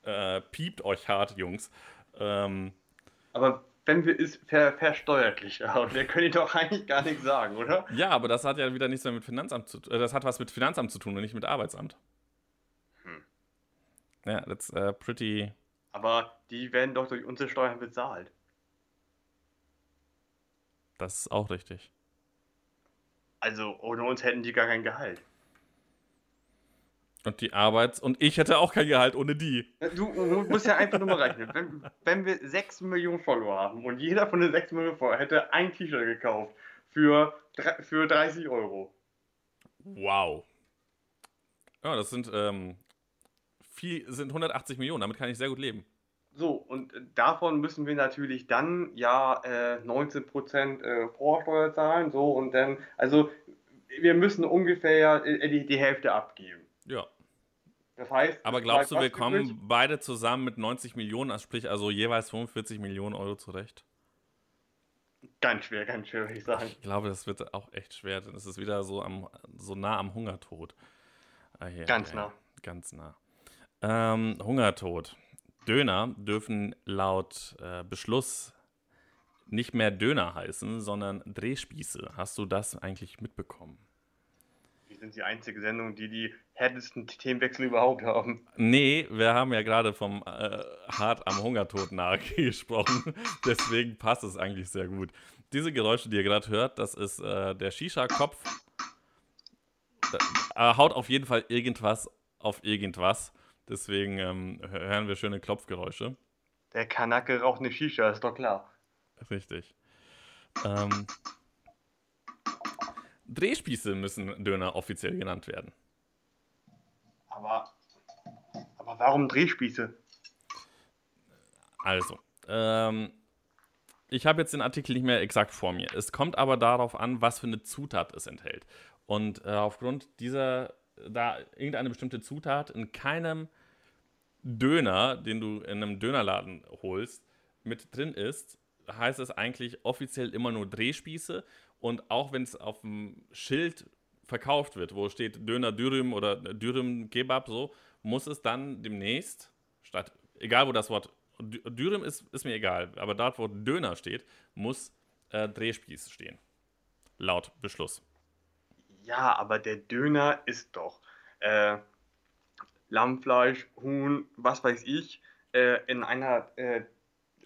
Speaker 2: äh, piept euch hart, Jungs. Ähm,
Speaker 1: Aber wenn wir es ver versteuerlich haben, wir können doch eigentlich gar nichts sagen, oder?
Speaker 2: ja, aber das hat ja wieder nichts mehr mit Finanzamt zu tun. Äh, das hat was mit Finanzamt zu tun und nicht mit Arbeitsamt.
Speaker 1: Hm.
Speaker 2: Ja, that's uh, pretty.
Speaker 1: Aber die werden doch durch unsere Steuern bezahlt.
Speaker 2: Das ist auch richtig.
Speaker 1: Also ohne uns hätten die gar kein Gehalt.
Speaker 2: Und die Arbeits- und ich hätte auch kein Gehalt ohne die.
Speaker 1: Du, du musst ja einfach nur mal rechnen. Wenn, wenn wir 6 Millionen Follower haben und jeder von den 6 Millionen Follower hätte ein T-Shirt gekauft für, für 30 Euro.
Speaker 2: Wow. Ja, das sind, ähm, viel, sind 180 Millionen. Damit kann ich sehr gut leben.
Speaker 1: So, und davon müssen wir natürlich dann ja äh, 19% äh, Vorsteuer zahlen. So, und dann, also wir müssen ungefähr äh, die, die Hälfte abgeben.
Speaker 2: Ja.
Speaker 1: Das heißt,
Speaker 2: Aber glaubst du, wir
Speaker 1: übrig?
Speaker 2: kommen beide zusammen mit 90 Millionen, also sprich also jeweils 45 Millionen Euro zurecht?
Speaker 1: Ganz schwer, ganz schwer, würde ich sagen.
Speaker 2: Ich glaube, das wird auch echt schwer, denn es ist wieder so, am, so nah am Hungertod. Ah, hier,
Speaker 1: Ganz nah.
Speaker 2: Ganz nah. Ähm, Hungertod. Döner dürfen laut äh, Beschluss nicht mehr Döner heißen, sondern Drehspieße. Hast du das eigentlich mitbekommen?
Speaker 1: Wir sind die einzige Sendung, die die härtesten Themenwechsel überhaupt haben.
Speaker 2: Nee, wir haben ja gerade vom äh, hart am Hungertod nachgesprochen. Deswegen passt es eigentlich sehr gut. Diese Geräusche, die ihr gerade hört, das ist äh, der Shisha-Kopf da, haut auf jeden Fall irgendwas auf irgendwas. Deswegen ähm, hören wir schöne Klopfgeräusche.
Speaker 1: Der Kanake raucht eine Shisha, ist doch klar.
Speaker 2: Richtig. Ähm, Drehspieße müssen Döner offiziell genannt werden.
Speaker 1: Aber, aber warum Drehspieße?
Speaker 2: Also, ähm, ich habe jetzt den Artikel nicht mehr exakt vor mir. Es kommt aber darauf an, was für eine Zutat es enthält. Und äh, aufgrund dieser, da irgendeine bestimmte Zutat in keinem Döner, den du in einem Dönerladen holst, mit drin ist, heißt es eigentlich offiziell immer nur Drehspieße. Und auch wenn es auf dem Schild verkauft wird, wo steht Döner Dürüm oder Dürüm Kebab, so, muss es dann demnächst, statt, egal wo das Wort Dürüm ist, ist mir egal, aber dort, wo Döner steht, muss äh, Drehspieß stehen. Laut Beschluss.
Speaker 1: Ja, aber der Döner ist doch äh, Lammfleisch, Huhn, was weiß ich, äh, in einer äh,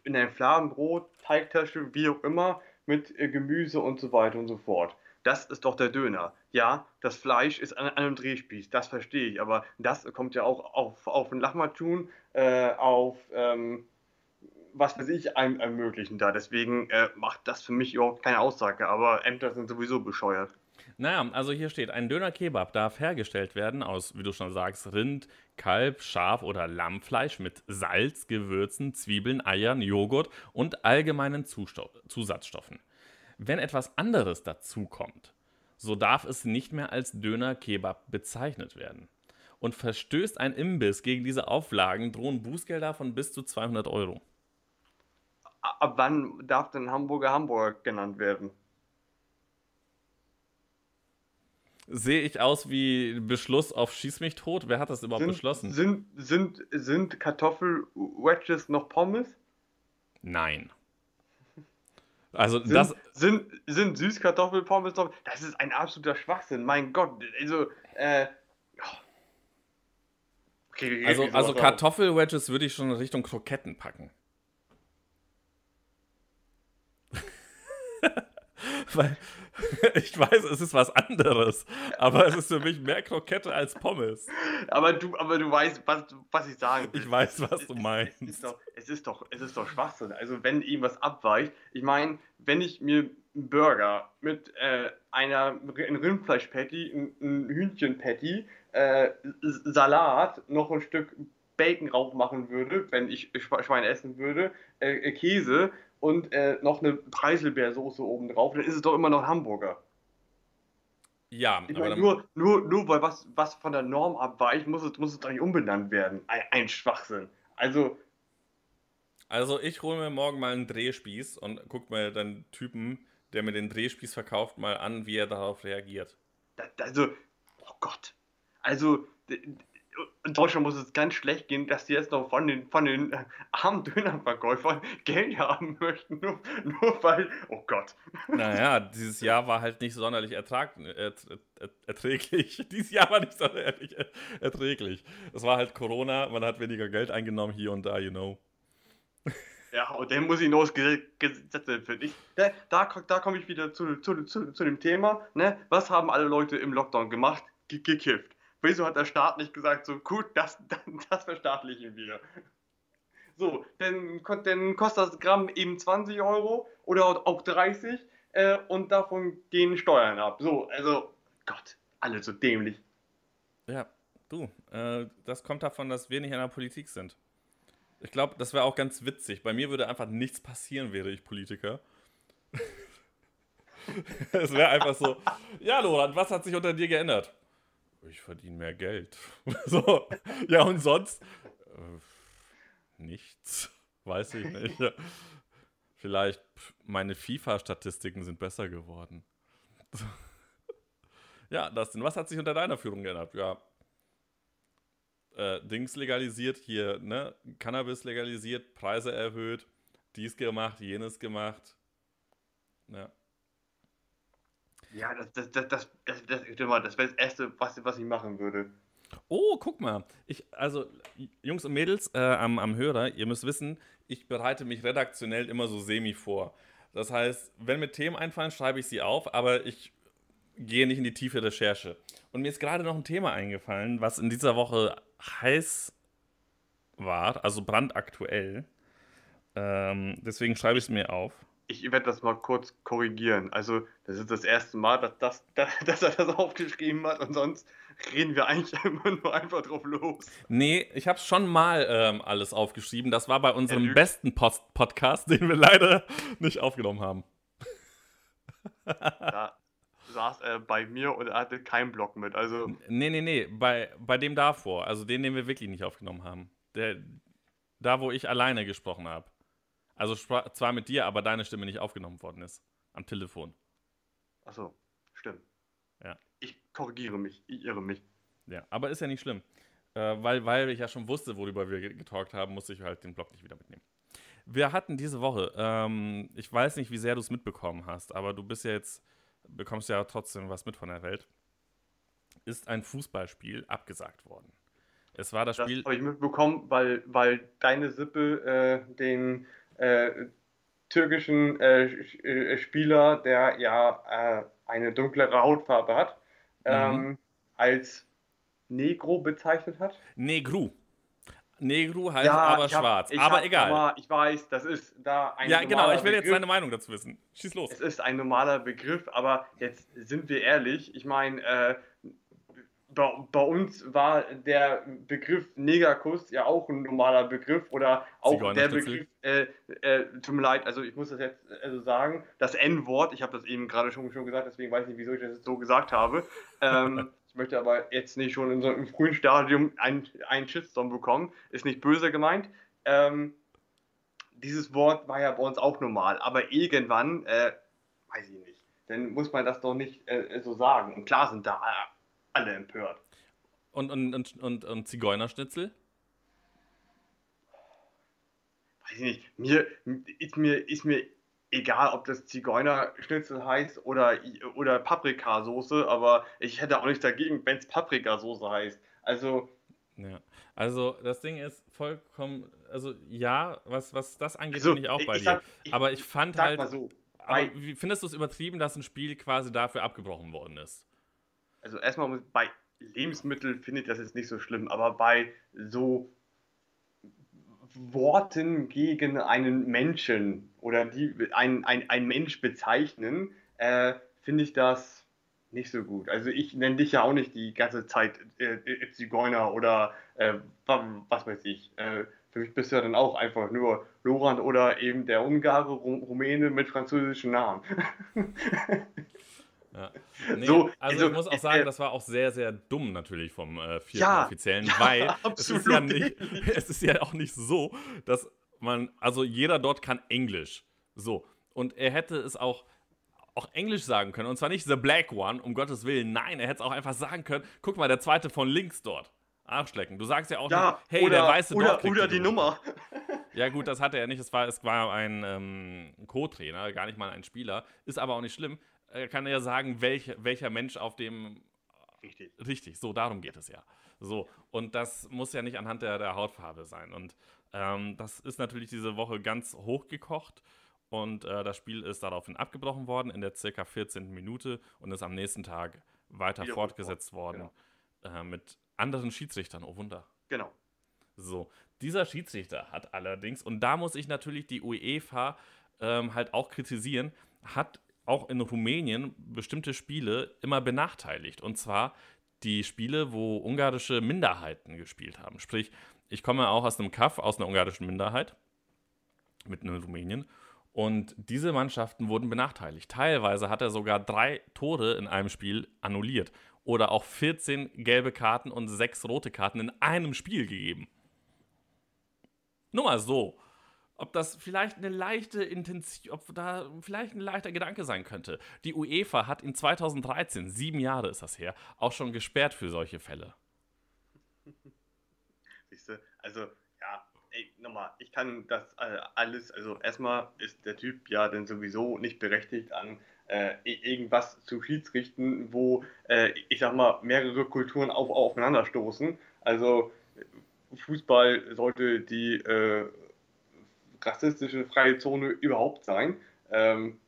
Speaker 1: in einem Fladenbrot, Teigtasche, wie auch immer, mit äh, Gemüse und so weiter und so fort. Das ist doch der Döner. Ja, das Fleisch ist an, einem Drehspieß, das verstehe ich, aber das kommt ja auch auf, auf ein Lahmacun, äh, auf ähm, was weiß ich, einem ermöglichen da. Deswegen äh, macht das für mich überhaupt keine Aussage, aber Ämter sind sowieso bescheuert.
Speaker 2: Naja, also hier steht, ein Döner-Kebab darf hergestellt werden aus, wie du schon sagst, Rind, Kalb, Schaf oder Lammfleisch mit Salz, Gewürzen, Zwiebeln, Eiern, Joghurt und allgemeinen Zusatzstoffen. Wenn etwas anderes dazukommt, so darf es nicht mehr als Döner-Kebab bezeichnet werden. Und verstößt ein Imbiss gegen diese Auflagen, drohen Bußgelder von bis zu 200 Euro.
Speaker 1: Ab wann darf denn Hamburger Hamburger genannt werden?
Speaker 2: Sehe ich aus wie Beschluss auf Schieß mich tot? Wer hat das überhaupt
Speaker 1: sind,
Speaker 2: beschlossen?
Speaker 1: Sind, sind, sind Kartoffel-Wedges noch Pommes?
Speaker 2: Nein. Also
Speaker 1: sind,
Speaker 2: das.
Speaker 1: Sind, sind Süßkartoffelpommes noch. Das ist ein absoluter Schwachsinn, mein Gott. Also, äh.
Speaker 2: Okay, also, also Kartoffelwedges würde ich schon in Richtung Kroketten packen. Weil ich weiß, es ist was anderes, aber es ist für mich mehr Krokette als Pommes.
Speaker 1: Aber du, aber du weißt, was, was ich sagen
Speaker 2: will. Ich weiß, was du meinst.
Speaker 1: Es ist, doch, es, ist doch, es ist doch Schwachsinn. Also wenn irgendwas abweicht, ich meine, wenn ich mir einen Burger mit äh, einer ein Rindfleisch-Patty, ein, ein Hühnchen-Patty, äh, Salat, noch ein Stück Bacon drauf machen würde, wenn ich Schwein essen würde, äh, Käse und äh, noch eine Preiselbeersoße oben drauf, dann ist es doch immer noch Hamburger.
Speaker 2: Ja,
Speaker 1: ich meine, nur, nur, nur weil was, was von der Norm abweicht, muss es, muss es doch nicht umbenannt werden. Ein, ein Schwachsinn. Also.
Speaker 2: Also, ich hole mir morgen mal einen Drehspieß und guck mir den Typen, der mir den Drehspieß verkauft, mal an, wie er darauf reagiert.
Speaker 1: also, oh Gott. Also, in Deutschland muss es ganz schlecht gehen, dass die jetzt noch von den, von den äh, armen Dönerverkäufern Geld haben möchten, nur, nur weil, oh Gott.
Speaker 2: Naja, dieses Jahr war halt nicht sonderlich ertrag, er, er, erträglich. Dieses Jahr war nicht sonderlich erträglich. Es war halt Corona, man hat weniger Geld eingenommen hier und da, you know.
Speaker 1: Ja, und dann muss ich noch Gesetze finden. Ich, da da, da komme ich wieder zu, zu, zu, zu dem Thema. Ne? Was haben alle Leute im Lockdown gemacht? Gekifft. Wieso hat der Staat nicht gesagt, so gut, das, das, verstaatlichen wir? So, dann, dann kostet das Gramm eben 20 Euro oder auch 30 äh, und davon gehen Steuern ab. So, also, Gott, alle so dämlich.
Speaker 2: Ja, du, äh, das kommt davon, dass wir nicht in der Politik sind. Ich glaube, das wäre auch ganz witzig. Bei mir würde einfach nichts passieren, wäre ich Politiker. es wäre einfach so, ja, Loran, was hat sich unter dir geändert? Ich verdiene mehr Geld. so, ja, und sonst? Äh, nichts. Weiß ich nicht. Vielleicht meine FIFA-Statistiken sind besser geworden. ja, Dustin, was hat sich unter deiner Führung geändert? Ja. Äh, Dings legalisiert, hier, ne? Cannabis legalisiert, Preise erhöht, dies gemacht, jenes gemacht. Ja.
Speaker 1: Ja, das, das, das, das, das, das, das wäre das Erste, was, was ich machen würde.
Speaker 2: Oh, guck mal. Ich, also, Jungs und Mädels äh, am, am Hörer, ihr müsst wissen, ich bereite mich redaktionell immer so semi vor. Das heißt, wenn mir Themen einfallen, schreibe ich sie auf, aber ich gehe nicht in die tiefe Recherche. Und mir ist gerade noch ein Thema eingefallen, was in dieser Woche heiß war, also brandaktuell. Ähm, deswegen schreibe ich es mir auf.
Speaker 1: Ich werde das mal kurz korrigieren. Also, das ist das erste Mal, dass, das, dass er das aufgeschrieben hat und sonst reden wir eigentlich immer nur einfach drauf los.
Speaker 2: Nee, ich habe schon mal ähm, alles aufgeschrieben. Das war bei unserem besten Post Podcast, den wir leider nicht aufgenommen haben.
Speaker 1: Da saß er bei mir und er hatte keinen Block mit. Also
Speaker 2: nee, nee, nee, bei, bei dem davor. Also den, den wir wirklich nicht aufgenommen haben. Der, da, wo ich alleine gesprochen habe. Also zwar mit dir, aber deine Stimme nicht aufgenommen worden ist. Am Telefon.
Speaker 1: Achso, stimmt.
Speaker 2: Ja.
Speaker 1: Ich korrigiere mich, ich irre mich.
Speaker 2: Ja, aber ist ja nicht schlimm. Äh, weil, weil ich ja schon wusste, worüber wir getalkt haben, musste ich halt den Blog nicht wieder mitnehmen. Wir hatten diese Woche, ähm, ich weiß nicht, wie sehr du es mitbekommen hast, aber du bist ja jetzt, bekommst ja trotzdem was mit von der Welt. Ist ein Fußballspiel abgesagt worden. Es war das, das Spiel.
Speaker 1: habe ich mitbekommen, weil, weil deine Sippe äh, den türkischen äh, äh, Spieler, der ja äh, eine dunklere Hautfarbe hat, mhm. ähm, als Negro bezeichnet hat.
Speaker 2: Negru. Negru heißt ja, aber schwarz. Hab, aber egal. Aber
Speaker 1: ich weiß, das ist da
Speaker 2: ein. Ja, genau, ich will Begriff. jetzt deine Meinung dazu wissen. Schieß los.
Speaker 1: Es ist ein normaler Begriff, aber jetzt sind wir ehrlich. Ich meine, äh, bei, bei, uns war der Begriff Negerkuss ja auch ein normaler Begriff oder auch der Begriff, äh, äh, tut mir leid, also ich muss das jetzt also sagen, das N-Wort, ich habe das eben gerade schon, schon gesagt, deswegen weiß ich nicht, wieso ich das jetzt so gesagt habe. Ähm, ich möchte aber jetzt nicht schon in so einem frühen Stadium einen, einen Shitstorm bekommen, ist nicht böse gemeint. Ähm, dieses Wort war ja bei uns auch normal, aber irgendwann, äh, weiß ich nicht, dann muss man das doch nicht äh, so sagen. Und klar sind da alle empört.
Speaker 2: Und, und, und, und, und Zigeunerschnitzel?
Speaker 1: Weiß ich nicht. Mir ist mir, ist mir egal, ob das Zigeunerschnitzel heißt oder, oder Paprikasoße, aber ich hätte auch nicht dagegen, wenn es Paprikasoße heißt. Also.
Speaker 2: Ja, also das Ding ist vollkommen, also ja, was, was das angeht, also, bin ich auch bei ich dir. Sag, ich, aber ich fand halt. So, aber wie findest du es übertrieben, dass ein Spiel quasi dafür abgebrochen worden ist?
Speaker 1: Also erstmal bei Lebensmitteln finde ich das jetzt nicht so schlimm, aber bei so Worten gegen einen Menschen oder die ein, ein, ein Mensch bezeichnen, äh, finde ich das nicht so gut. Also ich nenne dich ja auch nicht die ganze Zeit äh, Zigeuner oder äh, was weiß ich. Äh, für mich bist du ja dann auch einfach nur Lorand oder eben der Ungare, Rumäne mit französischen Namen.
Speaker 2: Ja. Nee, so, also, also, ich muss auch sagen, äh, das war auch sehr, sehr dumm natürlich vom äh, vierten ja, Offiziellen, ja, weil es ist, ja nicht, es ist ja auch nicht so, dass man, also jeder dort kann Englisch. So. Und er hätte es auch, auch Englisch sagen können. Und zwar nicht The Black One, um Gottes Willen. Nein, er hätte es auch einfach sagen können. Guck mal, der zweite von links dort. Arschlecken. Du sagst ja auch
Speaker 1: ja, nicht, hey, oder, der weiße oder,
Speaker 2: dort.
Speaker 1: Oder die Nummer.
Speaker 2: Ja, gut, das hatte er nicht. Es war, es war ein ähm, Co-Trainer, gar nicht mal ein Spieler. Ist aber auch nicht schlimm kann er ja sagen, welch, welcher Mensch auf dem. Richtig. Richtig, so, darum geht es ja. So, und das muss ja nicht anhand der, der Hautfarbe sein. Und ähm, das ist natürlich diese Woche ganz hochgekocht. Und äh, das Spiel ist daraufhin abgebrochen worden in der circa 14. Minute und ist am nächsten Tag weiter Wieder fortgesetzt worden genau. äh, mit anderen Schiedsrichtern. Oh Wunder.
Speaker 1: Genau.
Speaker 2: So, dieser Schiedsrichter hat allerdings, und da muss ich natürlich die UEFA ähm, halt auch kritisieren, hat auch in Rumänien bestimmte Spiele immer benachteiligt. Und zwar die Spiele, wo ungarische Minderheiten gespielt haben. Sprich, ich komme auch aus einem Kaff, aus einer ungarischen Minderheit, mitten in Rumänien. Und diese Mannschaften wurden benachteiligt. Teilweise hat er sogar drei Tore in einem Spiel annulliert. Oder auch 14 gelbe Karten und sechs rote Karten in einem Spiel gegeben. Nur mal so ob das vielleicht eine leichte Intention, ob da vielleicht ein leichter Gedanke sein könnte. Die UEFA hat in 2013, sieben Jahre ist das her, auch schon gesperrt für solche Fälle.
Speaker 1: Siehst du, also ja, ey, nochmal, ich kann das äh, alles, also erstmal ist der Typ ja dann sowieso nicht berechtigt an äh, irgendwas zu schiedsrichten, wo, äh, ich sag mal, mehrere Kulturen auf, aufeinanderstoßen. Also Fußball sollte die äh, rassistische freie Zone überhaupt sein. Ähm,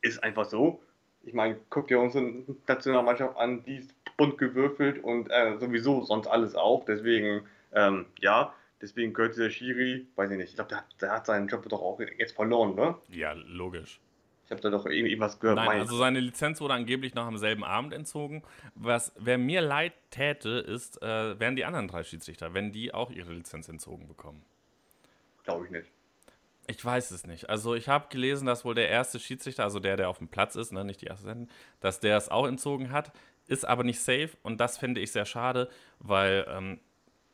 Speaker 1: ist einfach so. Ich meine, guck dir unsere Nationalmannschaft an, die ist bunt gewürfelt und äh, sowieso sonst alles auch. Deswegen, ähm, ja, deswegen gehört dieser Schiri, weiß ich nicht, ich glaube, der, der, hat seinen Job doch auch jetzt verloren, ne?
Speaker 2: Ja, logisch.
Speaker 1: Ich habe da doch irgendwas gehört.
Speaker 2: Nein, also seine Lizenz wurde angeblich noch am selben Abend entzogen. Was, wer mir leid täte, ist, äh, wären die anderen drei Schiedsrichter, wenn die auch ihre Lizenz entzogen bekommen.
Speaker 1: Glaube ich nicht.
Speaker 2: Ich weiß es nicht. Also ich habe gelesen, dass wohl der erste Schiedsrichter, also der, der auf dem Platz ist, ne, nicht die Assistenten, dass der es auch entzogen hat, ist aber nicht safe und das finde ich sehr schade, weil ähm,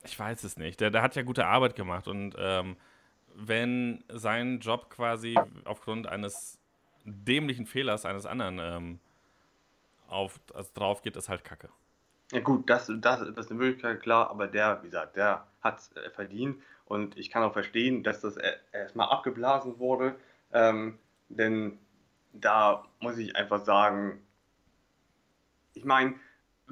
Speaker 2: ich weiß es nicht. Der, der hat ja gute Arbeit gemacht und ähm, wenn sein Job quasi aufgrund eines dämlichen Fehlers eines anderen ähm, auf, also drauf geht, ist halt Kacke.
Speaker 1: Ja gut, das, das, das ist eine Möglichkeit, klar, aber der, wie gesagt, der hat es äh, verdient und ich kann auch verstehen, dass das erstmal abgeblasen wurde, ähm, denn da muss ich einfach sagen, ich meine,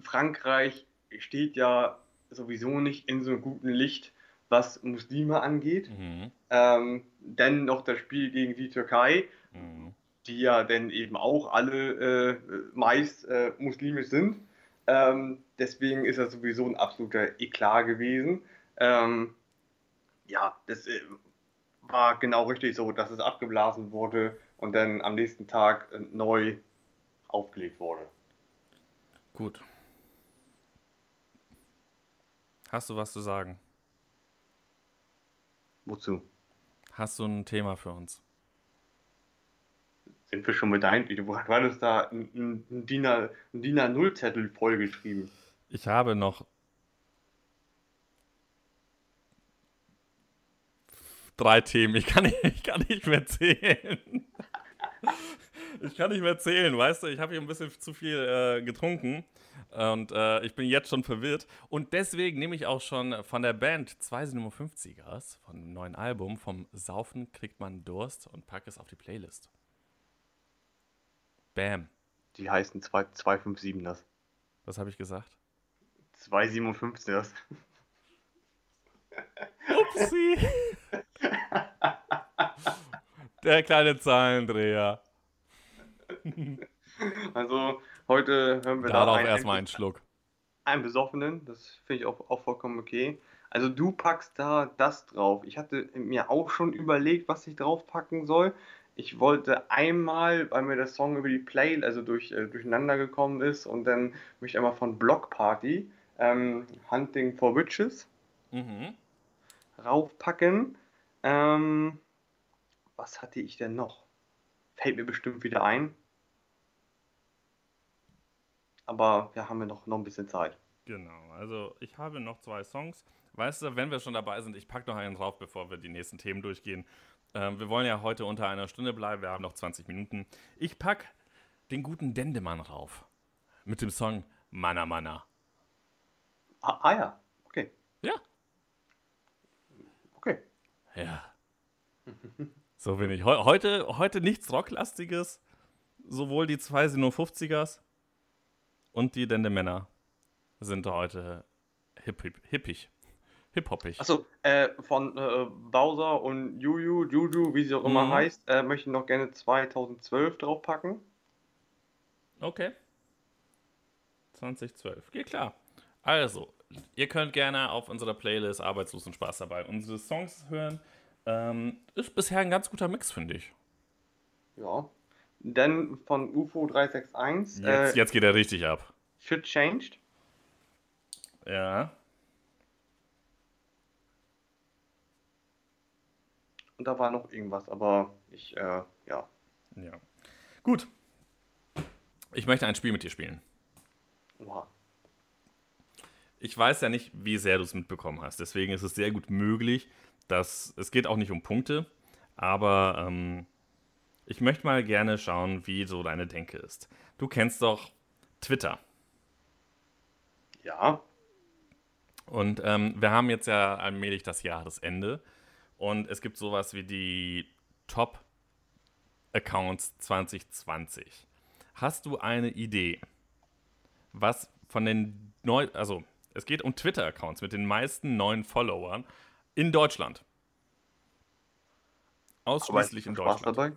Speaker 1: Frankreich steht ja sowieso nicht in so einem guten Licht, was Muslime angeht. Mhm. Ähm, dann noch das Spiel gegen die Türkei, mhm. die ja dann eben auch alle äh, meist äh, muslimisch sind. Ähm, deswegen ist das sowieso ein absoluter Eklat gewesen. Ähm, ja, das äh, war genau richtig so, dass es abgeblasen wurde und dann am nächsten Tag äh, neu aufgelegt wurde.
Speaker 2: Gut. Hast du was zu sagen?
Speaker 1: Wozu?
Speaker 2: Hast du ein Thema für uns?
Speaker 1: Sind wir schon mit ein? Du hattest da ein, ein DIN A0-Zettel vollgeschrieben.
Speaker 2: Ich habe noch drei Themen. Ich kann nicht, ich kann nicht mehr zählen. Ich kann nicht mehr zählen, weißt du? Ich habe hier ein bisschen zu viel äh, getrunken und äh, ich bin jetzt schon verwirrt. Und deswegen nehme ich auch schon von der Band 257ers, von dem neuen Album, vom Saufen kriegt man Durst und packe es auf die Playlist. Bam.
Speaker 1: Die heißen 257ers.
Speaker 2: Was habe ich gesagt?
Speaker 1: 257ers.
Speaker 2: Upsi. Der kleine Zahlendreher.
Speaker 1: Also, heute hören wir
Speaker 2: da. Da auch erstmal einen Schluck.
Speaker 1: Einen besoffenen, das finde ich auch, auch vollkommen okay. Also, du packst da das drauf. Ich hatte mir auch schon überlegt, was ich draufpacken soll. Ich wollte einmal, weil mir der Song über die Play, also durch, äh, durcheinander gekommen ist, und dann möchte ich einmal von Block Party, ähm, Hunting for Witches, mhm. raufpacken. Ähm, was hatte ich denn noch? Fällt mir bestimmt wieder ein. Aber wir haben ja noch, noch ein bisschen Zeit.
Speaker 2: Genau, also ich habe noch zwei Songs. Weißt du, wenn wir schon dabei sind, ich packe noch einen drauf, bevor wir die nächsten Themen durchgehen. Ähm, wir wollen ja heute unter einer Stunde bleiben, wir haben noch 20 Minuten. Ich packe den guten Dendemann rauf. Mit dem Song Mana Mana.
Speaker 1: Ah, ah ja, okay.
Speaker 2: Ja.
Speaker 1: Okay.
Speaker 2: Ja. So bin ich. heute, heute nichts Rocklastiges. Sowohl die zwei sind nur 50ers und die Dende-Männer sind heute hip, hip, hippig. Hip-hoppig.
Speaker 1: Achso, äh, von äh, Bowser und Juju, Juju, wie sie auch immer mhm. heißt, äh, möchte ich noch gerne 2012 draufpacken.
Speaker 2: Okay. 2012. Geht klar. Also, ihr könnt gerne auf unserer Playlist Arbeitslos und Spaß dabei unsere Songs hören. Ähm, ist bisher ein ganz guter Mix, finde ich.
Speaker 1: Ja. Dann von UFO 361.
Speaker 2: Jetzt, äh, jetzt geht er richtig ab.
Speaker 1: Shit changed.
Speaker 2: Ja.
Speaker 1: Und da war noch irgendwas, aber ich, äh, ja.
Speaker 2: Ja. Gut. Ich möchte ein Spiel mit dir spielen.
Speaker 1: Oha.
Speaker 2: Ich weiß ja nicht, wie sehr du es mitbekommen hast. Deswegen ist es sehr gut möglich, dass es geht auch nicht um Punkte, aber ähm, ich möchte mal gerne schauen, wie so deine Denke ist. Du kennst doch Twitter.
Speaker 1: Ja.
Speaker 2: Und ähm, wir haben jetzt ja allmählich das Jahresende und es gibt sowas wie die Top Accounts 2020. Hast du eine Idee, was von den neu, also es geht um Twitter-Accounts mit den meisten neuen Followern in Deutschland. Ausschließlich in Deutschland. Dabei?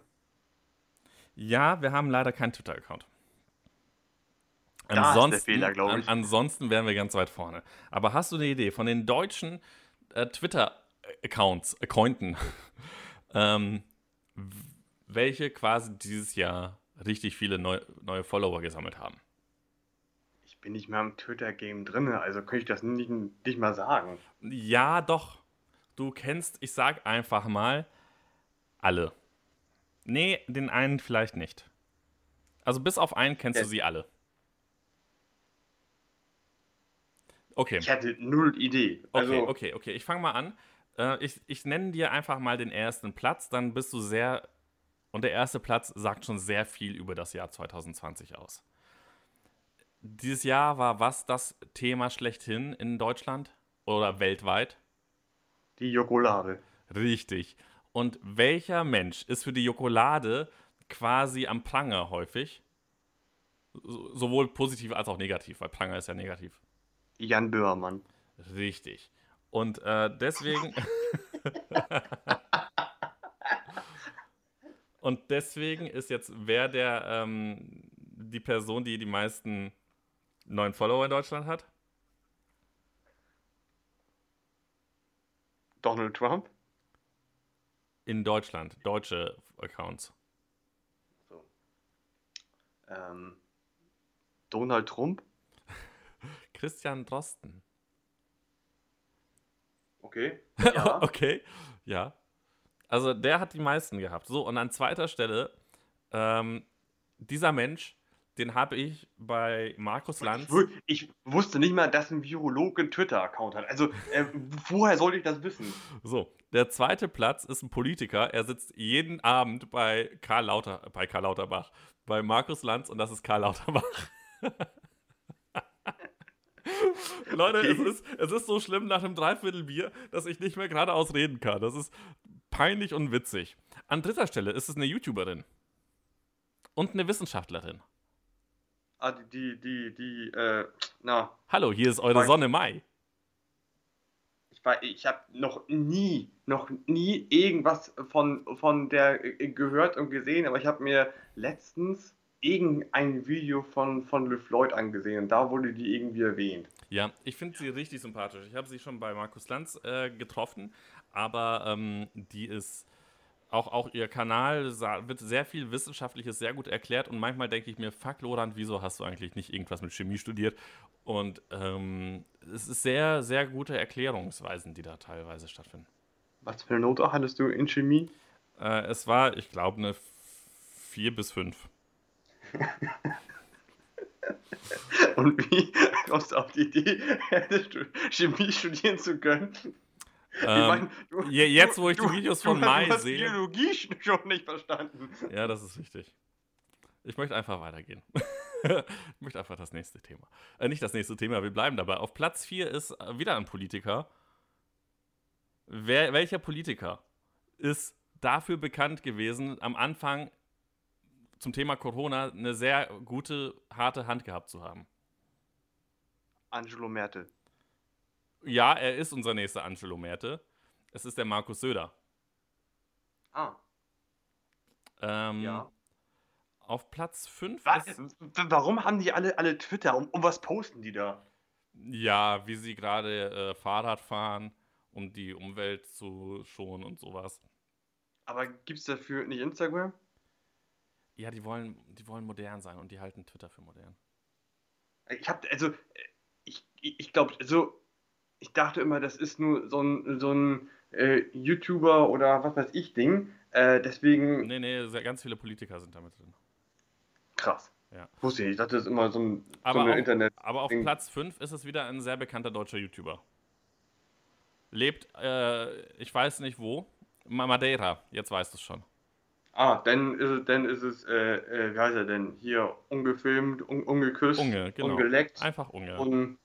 Speaker 2: Ja, wir haben leider keinen Twitter-Account. ansonsten, Fehler, an, ansonsten wären wir ganz weit vorne. Aber hast du eine Idee von den deutschen äh, Twitter-Accounts, Accounten, ähm, welche quasi dieses Jahr richtig viele neu, neue Follower gesammelt haben?
Speaker 1: Ich bin nicht mehr im Twitter-Game drin, also könnte ich das nicht, nicht mal sagen.
Speaker 2: Ja, doch. Du kennst, ich sag einfach mal, alle. Nee, den einen vielleicht nicht. Also bis auf einen kennst ja. du sie alle.
Speaker 1: Okay. Ich hatte null Idee.
Speaker 2: Also okay, okay, okay. Ich fange mal an. Äh, ich, ich nenne dir einfach mal den ersten Platz, dann bist du sehr. Und der erste Platz sagt schon sehr viel über das Jahr 2020 aus. Dieses Jahr war was das Thema schlechthin in Deutschland oder weltweit?
Speaker 1: Die Jokolade.
Speaker 2: Richtig. Und welcher Mensch ist für die Jokolade quasi am Pranger häufig? Sowohl positiv als auch negativ, weil Pranger ist ja negativ.
Speaker 1: Jan Böhmermann.
Speaker 2: Richtig. Und äh, deswegen. Und deswegen ist jetzt wer der ähm, die Person, die die meisten neuen Follower in Deutschland hat?
Speaker 1: Donald Trump?
Speaker 2: In Deutschland, deutsche Accounts. So.
Speaker 1: Ähm, Donald Trump?
Speaker 2: Christian Drosten.
Speaker 1: Okay.
Speaker 2: Ja. okay, ja. Also der hat die meisten gehabt. So, und an zweiter Stelle, ähm, dieser Mensch den habe ich bei Markus Lanz.
Speaker 1: Ich, ich, wusste nicht mal, dass ein Virologe einen Twitter-Account hat. Also, äh, woher sollte ich das wissen?
Speaker 2: So, der zweite Platz ist ein Politiker. Er sitzt jeden Abend bei Karl, Lauter, bei Karl Lauterbach, bei Markus Lanz und das ist Karl Lauterbach. Leute, okay. es, ist, es ist so schlimm nach einem Dreiviertelbier, dass ich nicht mehr geradeaus reden kann. Das ist peinlich und witzig. An dritter Stelle ist es eine YouTuberin und eine Wissenschaftlerin.
Speaker 1: Ah, die, die, die, äh, na.
Speaker 2: Hallo, hier ist eure Sonne Mai.
Speaker 1: Ich, ich habe noch nie, noch nie irgendwas von, von der äh, gehört und gesehen, aber ich habe mir letztens irgendein Video von, von LeFloid angesehen und da wurde die irgendwie erwähnt.
Speaker 2: Ja, ich finde sie richtig sympathisch. Ich habe sie schon bei Markus Lanz äh, getroffen, aber ähm, die ist auch, auch ihr Kanal wird sehr viel Wissenschaftliches sehr gut erklärt und manchmal denke ich mir, fuck Lorand, wieso hast du eigentlich nicht irgendwas mit Chemie studiert? Und ähm, es ist sehr, sehr gute Erklärungsweisen, die da teilweise stattfinden.
Speaker 1: Was für eine Note hattest du in Chemie?
Speaker 2: Äh, es war, ich glaube, eine 4 bis 5.
Speaker 1: und wie kommst du auf die Idee, Chemie studieren zu können?
Speaker 2: Ähm, mein, du, jetzt, wo ich du, die Videos von Mai sehe. Du hast
Speaker 1: Biologie schon nicht verstanden.
Speaker 2: Ja, das ist richtig. Ich möchte einfach weitergehen. ich möchte einfach das nächste Thema. Äh, nicht das nächste Thema, wir bleiben dabei. Auf Platz 4 ist äh, wieder ein Politiker. Wer, welcher Politiker ist dafür bekannt gewesen, am Anfang zum Thema Corona eine sehr gute, harte Hand gehabt zu haben?
Speaker 1: Angelo Merkel.
Speaker 2: Ja, er ist unser nächster Angelo Merte. Es ist der Markus Söder.
Speaker 1: Ah.
Speaker 2: Ähm, ja. Auf Platz 5
Speaker 1: Warum haben die alle, alle Twitter? Um, um was posten die da?
Speaker 2: Ja, wie sie gerade äh, Fahrrad fahren, um die Umwelt zu schonen und sowas.
Speaker 1: Aber gibt es dafür nicht Instagram?
Speaker 2: Ja, die wollen, die wollen modern sein und die halten Twitter für modern.
Speaker 1: Ich habe, also, ich, ich glaube, so ich dachte immer, das ist nur so ein, so ein äh, YouTuber oder was weiß ich Ding. Äh, deswegen.
Speaker 2: Nee, nee, ganz viele Politiker sind damit drin.
Speaker 1: Krass.
Speaker 2: Ja.
Speaker 1: Wusste ich, ich dachte, das ist immer so ein
Speaker 2: aber so Internet. Aber auf Platz 5 ist es wieder ein sehr bekannter deutscher YouTuber. Lebt, äh, ich weiß nicht wo, Madeira, jetzt weißt du es schon.
Speaker 1: Ah, dann ist es, dann ist es äh, äh, wie heißt er denn? Hier, ungefilmt, un, ungeküsst,
Speaker 2: Unge, genau.
Speaker 1: ungeleckt.
Speaker 2: Einfach Unge.
Speaker 1: Und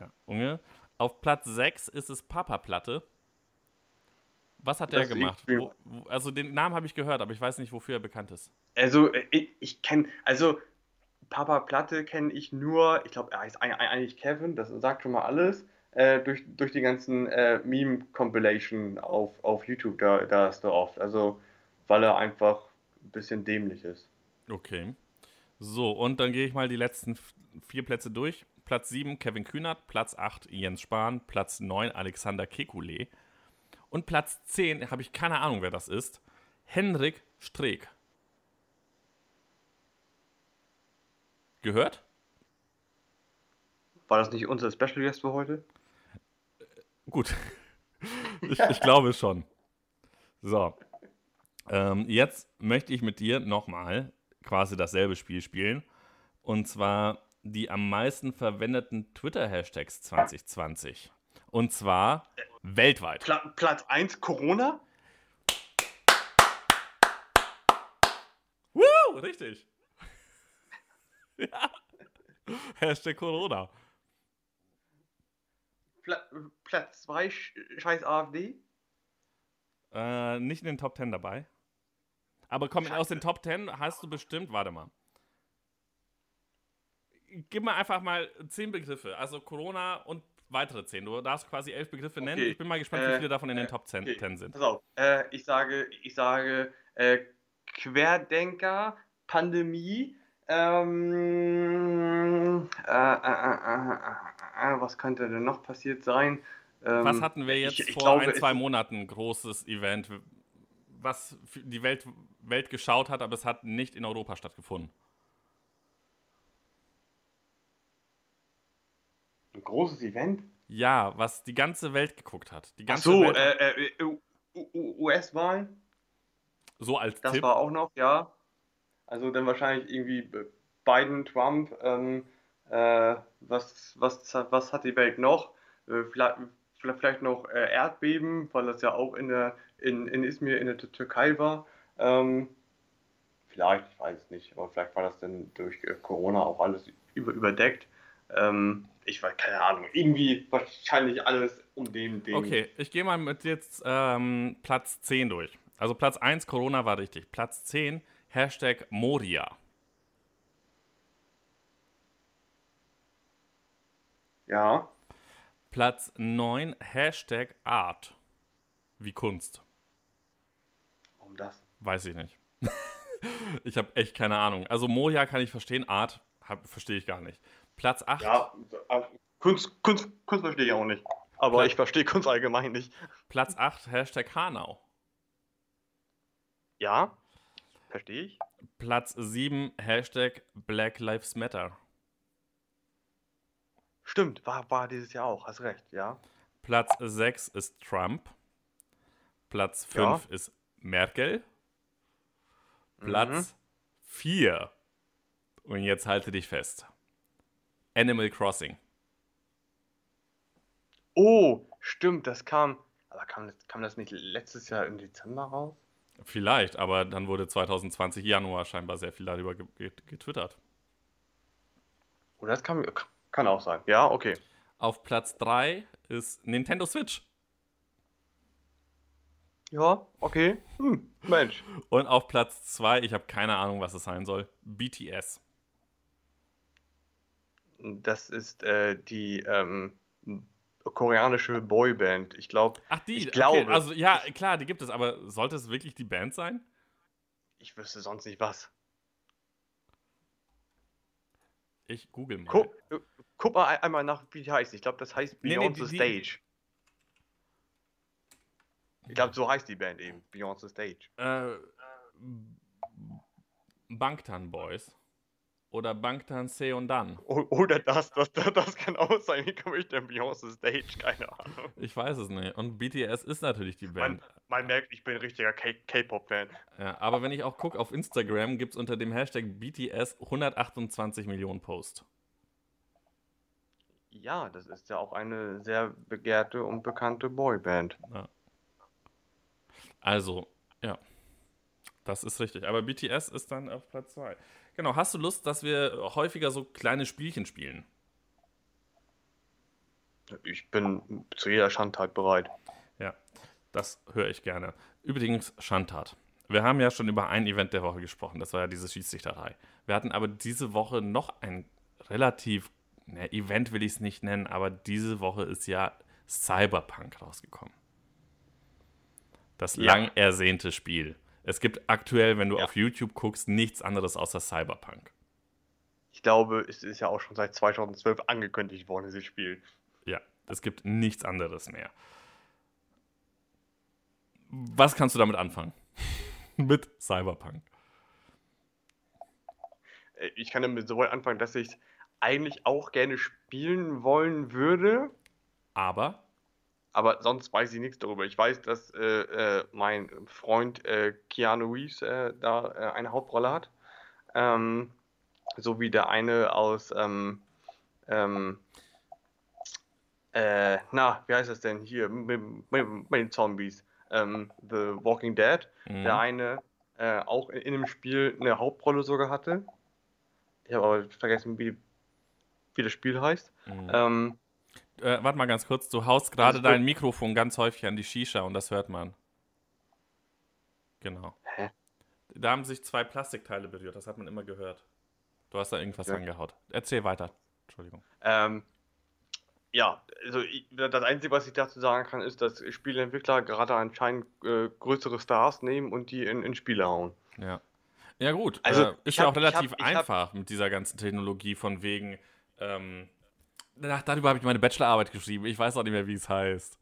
Speaker 2: ja, Unge. Auf Platz 6 ist es Papa Platte. Was hat der gemacht? Wo, wo, also den Namen habe ich gehört, aber ich weiß nicht, wofür er bekannt ist.
Speaker 1: Also äh, ich, ich kenne, also Papa Platte kenne ich nur, ich glaube, er heißt eigentlich Kevin, das sagt schon mal alles, äh, durch, durch die ganzen äh, Meme-Compilation auf, auf YouTube, da, da ist er oft. Also weil er einfach ein bisschen dämlich ist.
Speaker 2: Okay. So, und dann gehe ich mal die letzten vier Plätze durch. Platz 7 Kevin Kühnert, Platz 8 Jens Spahn, Platz 9 Alexander Kekulé und Platz 10, habe ich keine Ahnung, wer das ist, Henrik Streeck. Gehört?
Speaker 1: War das nicht unser Special Guest für heute?
Speaker 2: Gut. ich, ich glaube schon. So. Ähm, jetzt möchte ich mit dir nochmal quasi dasselbe Spiel spielen. Und zwar die am meisten verwendeten Twitter-Hashtags 2020. Und zwar weltweit.
Speaker 1: Pla Platz 1 Corona?
Speaker 2: Woo, richtig. ja. Hashtag Corona.
Speaker 1: Pla Platz 2 scheiß AfD?
Speaker 2: Äh, nicht in den Top 10 dabei. Aber komm, Scheiße. aus den Top 10 hast du bestimmt, warte mal. Gib mal einfach mal 10 Begriffe. Also Corona und weitere 10. Du darfst quasi 11 Begriffe okay. nennen. Ich bin mal gespannt, wie viele davon in den äh, Top 10, okay. 10 sind.
Speaker 1: Pass auf. Äh, ich sage, ich sage äh, Querdenker, Pandemie, ähm, äh, äh, was könnte denn noch passiert sein?
Speaker 2: Ähm, was hatten wir jetzt ich, ich vor glaube, ein, zwei Monaten? Großes Event, was die Welt, Welt geschaut hat, aber es hat nicht in Europa stattgefunden.
Speaker 1: Ein großes Event?
Speaker 2: Ja, was die ganze Welt geguckt hat. Die ganze
Speaker 1: Ach so, äh, äh, US-Wahlen?
Speaker 2: So als
Speaker 1: Das
Speaker 2: Tipp.
Speaker 1: war auch noch, ja. Also dann wahrscheinlich irgendwie Biden, Trump. Ähm, äh, was, was, was hat die Welt noch? Äh, vielleicht, vielleicht noch äh, Erdbeben, weil das ja auch in, der, in, in Izmir in der Türkei war. Ähm, vielleicht, ich weiß es nicht, aber vielleicht war das dann durch äh, Corona auch alles über, überdeckt. Ähm, ich weiß keine Ahnung. Irgendwie wahrscheinlich alles um den Ding.
Speaker 2: Okay, ich gehe mal mit jetzt ähm, Platz 10 durch. Also Platz 1 Corona war richtig. Platz 10 Hashtag Moria.
Speaker 1: Ja.
Speaker 2: Platz 9 Hashtag Art. Wie Kunst.
Speaker 1: Warum das?
Speaker 2: Weiß ich nicht. ich habe echt keine Ahnung. Also Moria kann ich verstehen, Art verstehe ich gar nicht. Platz 8.
Speaker 1: Ja, äh, Kunst, Kunst, Kunst verstehe ich auch nicht. Aber Platz, ich verstehe Kunst allgemein nicht.
Speaker 2: Platz 8, Hashtag Hanau.
Speaker 1: Ja, verstehe ich.
Speaker 2: Platz 7, Hashtag Black Lives Matter.
Speaker 1: Stimmt, war, war dieses Jahr auch, hast recht, ja.
Speaker 2: Platz 6 ist Trump. Platz 5 ja. ist Merkel. Platz 4. Mhm. Und jetzt halte dich fest. Animal Crossing.
Speaker 1: Oh, stimmt, das kam. Aber kam das, kam das nicht letztes Jahr im Dezember raus?
Speaker 2: Vielleicht, aber dann wurde 2020 Januar scheinbar sehr viel darüber getwittert.
Speaker 1: Oh, das kann, kann auch sein. Ja, okay.
Speaker 2: Auf Platz 3 ist Nintendo Switch.
Speaker 1: Ja, okay. Hm, Mensch.
Speaker 2: Und auf Platz 2, ich habe keine Ahnung, was es sein soll, BTS.
Speaker 1: Das ist äh, die ähm, koreanische Boyband. Ich glaube.
Speaker 2: Ach, die?
Speaker 1: Ich glaube. Okay,
Speaker 2: also, ja, klar, die gibt es, aber sollte es wirklich die Band sein?
Speaker 1: Ich wüsste sonst nicht was.
Speaker 2: Ich google mal.
Speaker 1: Guck, äh, guck mal einmal nach, wie die heißt. Ich glaube, das heißt Beyond nee, nee, the die, Stage. Ich glaube, so heißt die Band eben. Beyond the Stage.
Speaker 2: Äh, Bangtan Boys. Oder Bangtan Seondan.
Speaker 1: Oder das, das, das, das kann auch sein. Wie komme ich denn Beyoncé Stage? Keine Ahnung.
Speaker 2: Ich weiß es nicht. Und BTS ist natürlich die Band.
Speaker 1: Man, man merkt, ich bin ein richtiger K-Pop-Fan.
Speaker 2: Ja, aber wenn ich auch gucke, auf Instagram gibt es unter dem Hashtag BTS 128 Millionen Posts.
Speaker 1: Ja, das ist ja auch eine sehr begehrte und bekannte Boyband. Ja.
Speaker 2: Also, ja. Das ist richtig. Aber BTS ist dann auf Platz 2. Genau, hast du Lust, dass wir häufiger so kleine Spielchen spielen?
Speaker 1: Ich bin zu jeder Schandtat bereit.
Speaker 2: Ja, das höre ich gerne. Übrigens, Schandtat. Wir haben ja schon über ein Event der Woche gesprochen. Das war ja diese Schiedsrichterei. Wir hatten aber diese Woche noch ein relativ, ne, Event will ich es nicht nennen, aber diese Woche ist ja Cyberpunk rausgekommen. Das ja. lang ersehnte Spiel. Es gibt aktuell, wenn du ja. auf YouTube guckst, nichts anderes außer Cyberpunk.
Speaker 1: ich glaube, es ist ja auch schon seit 2012 angekündigt worden, dieses Spiel.
Speaker 2: Ja, es gibt nichts anderes mehr. Was kannst du damit anfangen? Mit Cyberpunk.
Speaker 1: Äh, ich kann damit sowohl anfangen, dass ich eigentlich auch gerne spielen wollen würde.
Speaker 2: Aber?
Speaker 1: Aber sonst weiß ich nichts darüber. Ich weiß, dass äh, äh, mein Freund äh, Keanu Reeves äh, da äh, eine Hauptrolle hat. Ähm, so wie der eine aus, ähm, ähm, na, wie heißt das denn hier, mit, mit, mit den Zombies? Ähm, The Walking Dead. Mhm. Der eine auch in, in dem Spiel eine Hauptrolle sogar hatte. Ich habe aber vergessen, wie, wie das Spiel heißt. Mhm.
Speaker 2: Äh, warte mal ganz kurz, du haust gerade dein Mikrofon ganz häufig an die Shisha und das hört man. Genau. Hä? Da haben sich zwei Plastikteile berührt, das hat man immer gehört. Du hast da irgendwas ja. angehaut. Erzähl weiter. Entschuldigung.
Speaker 1: Ähm, ja, also ich, das Einzige, was ich dazu sagen kann, ist, dass Spieleentwickler gerade anscheinend äh, größere Stars nehmen und die in, in Spiele hauen.
Speaker 2: Ja. Ja, gut. Also, äh, ist ja auch relativ hab, einfach hab, mit dieser ganzen Technologie von wegen. Ähm, darüber habe ich meine Bachelorarbeit geschrieben. Ich weiß auch nicht mehr, wie es heißt.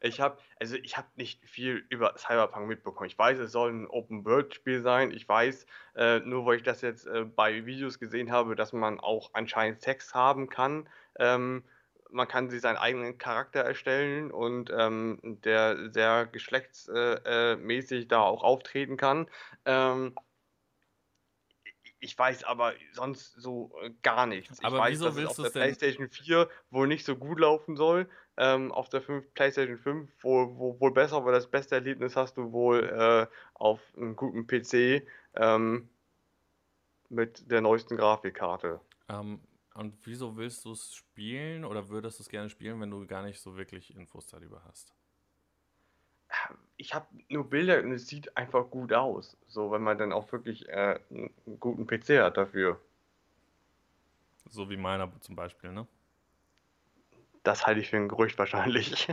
Speaker 1: Ich habe also ich habe nicht viel über Cyberpunk mitbekommen. Ich weiß, es soll ein Open World Spiel sein. Ich weiß, äh, nur weil ich das jetzt äh, bei Videos gesehen habe, dass man auch anscheinend Sex haben kann. Ähm, man kann sich seinen eigenen Charakter erstellen und ähm, der sehr geschlechtsmäßig äh, da auch auftreten kann. Ähm, ich weiß aber sonst so äh, gar nichts.
Speaker 2: Aber
Speaker 1: ich weiß,
Speaker 2: wieso dass willst
Speaker 1: es auf
Speaker 2: der
Speaker 1: PlayStation 4 wohl nicht so gut laufen soll. Ähm, auf der 5, PlayStation 5 wohl, wohl, wohl besser, weil das beste Erlebnis hast du wohl äh, auf einem guten PC ähm, mit der neuesten Grafikkarte.
Speaker 2: Ähm, und wieso willst du es spielen oder würdest du es gerne spielen, wenn du gar nicht so wirklich Infos darüber hast?
Speaker 1: Ich habe nur Bilder und es sieht einfach gut aus. So, wenn man dann auch wirklich äh, einen guten PC hat dafür.
Speaker 2: So wie meiner zum Beispiel, ne?
Speaker 1: Das halte ich für ein Gerücht wahrscheinlich.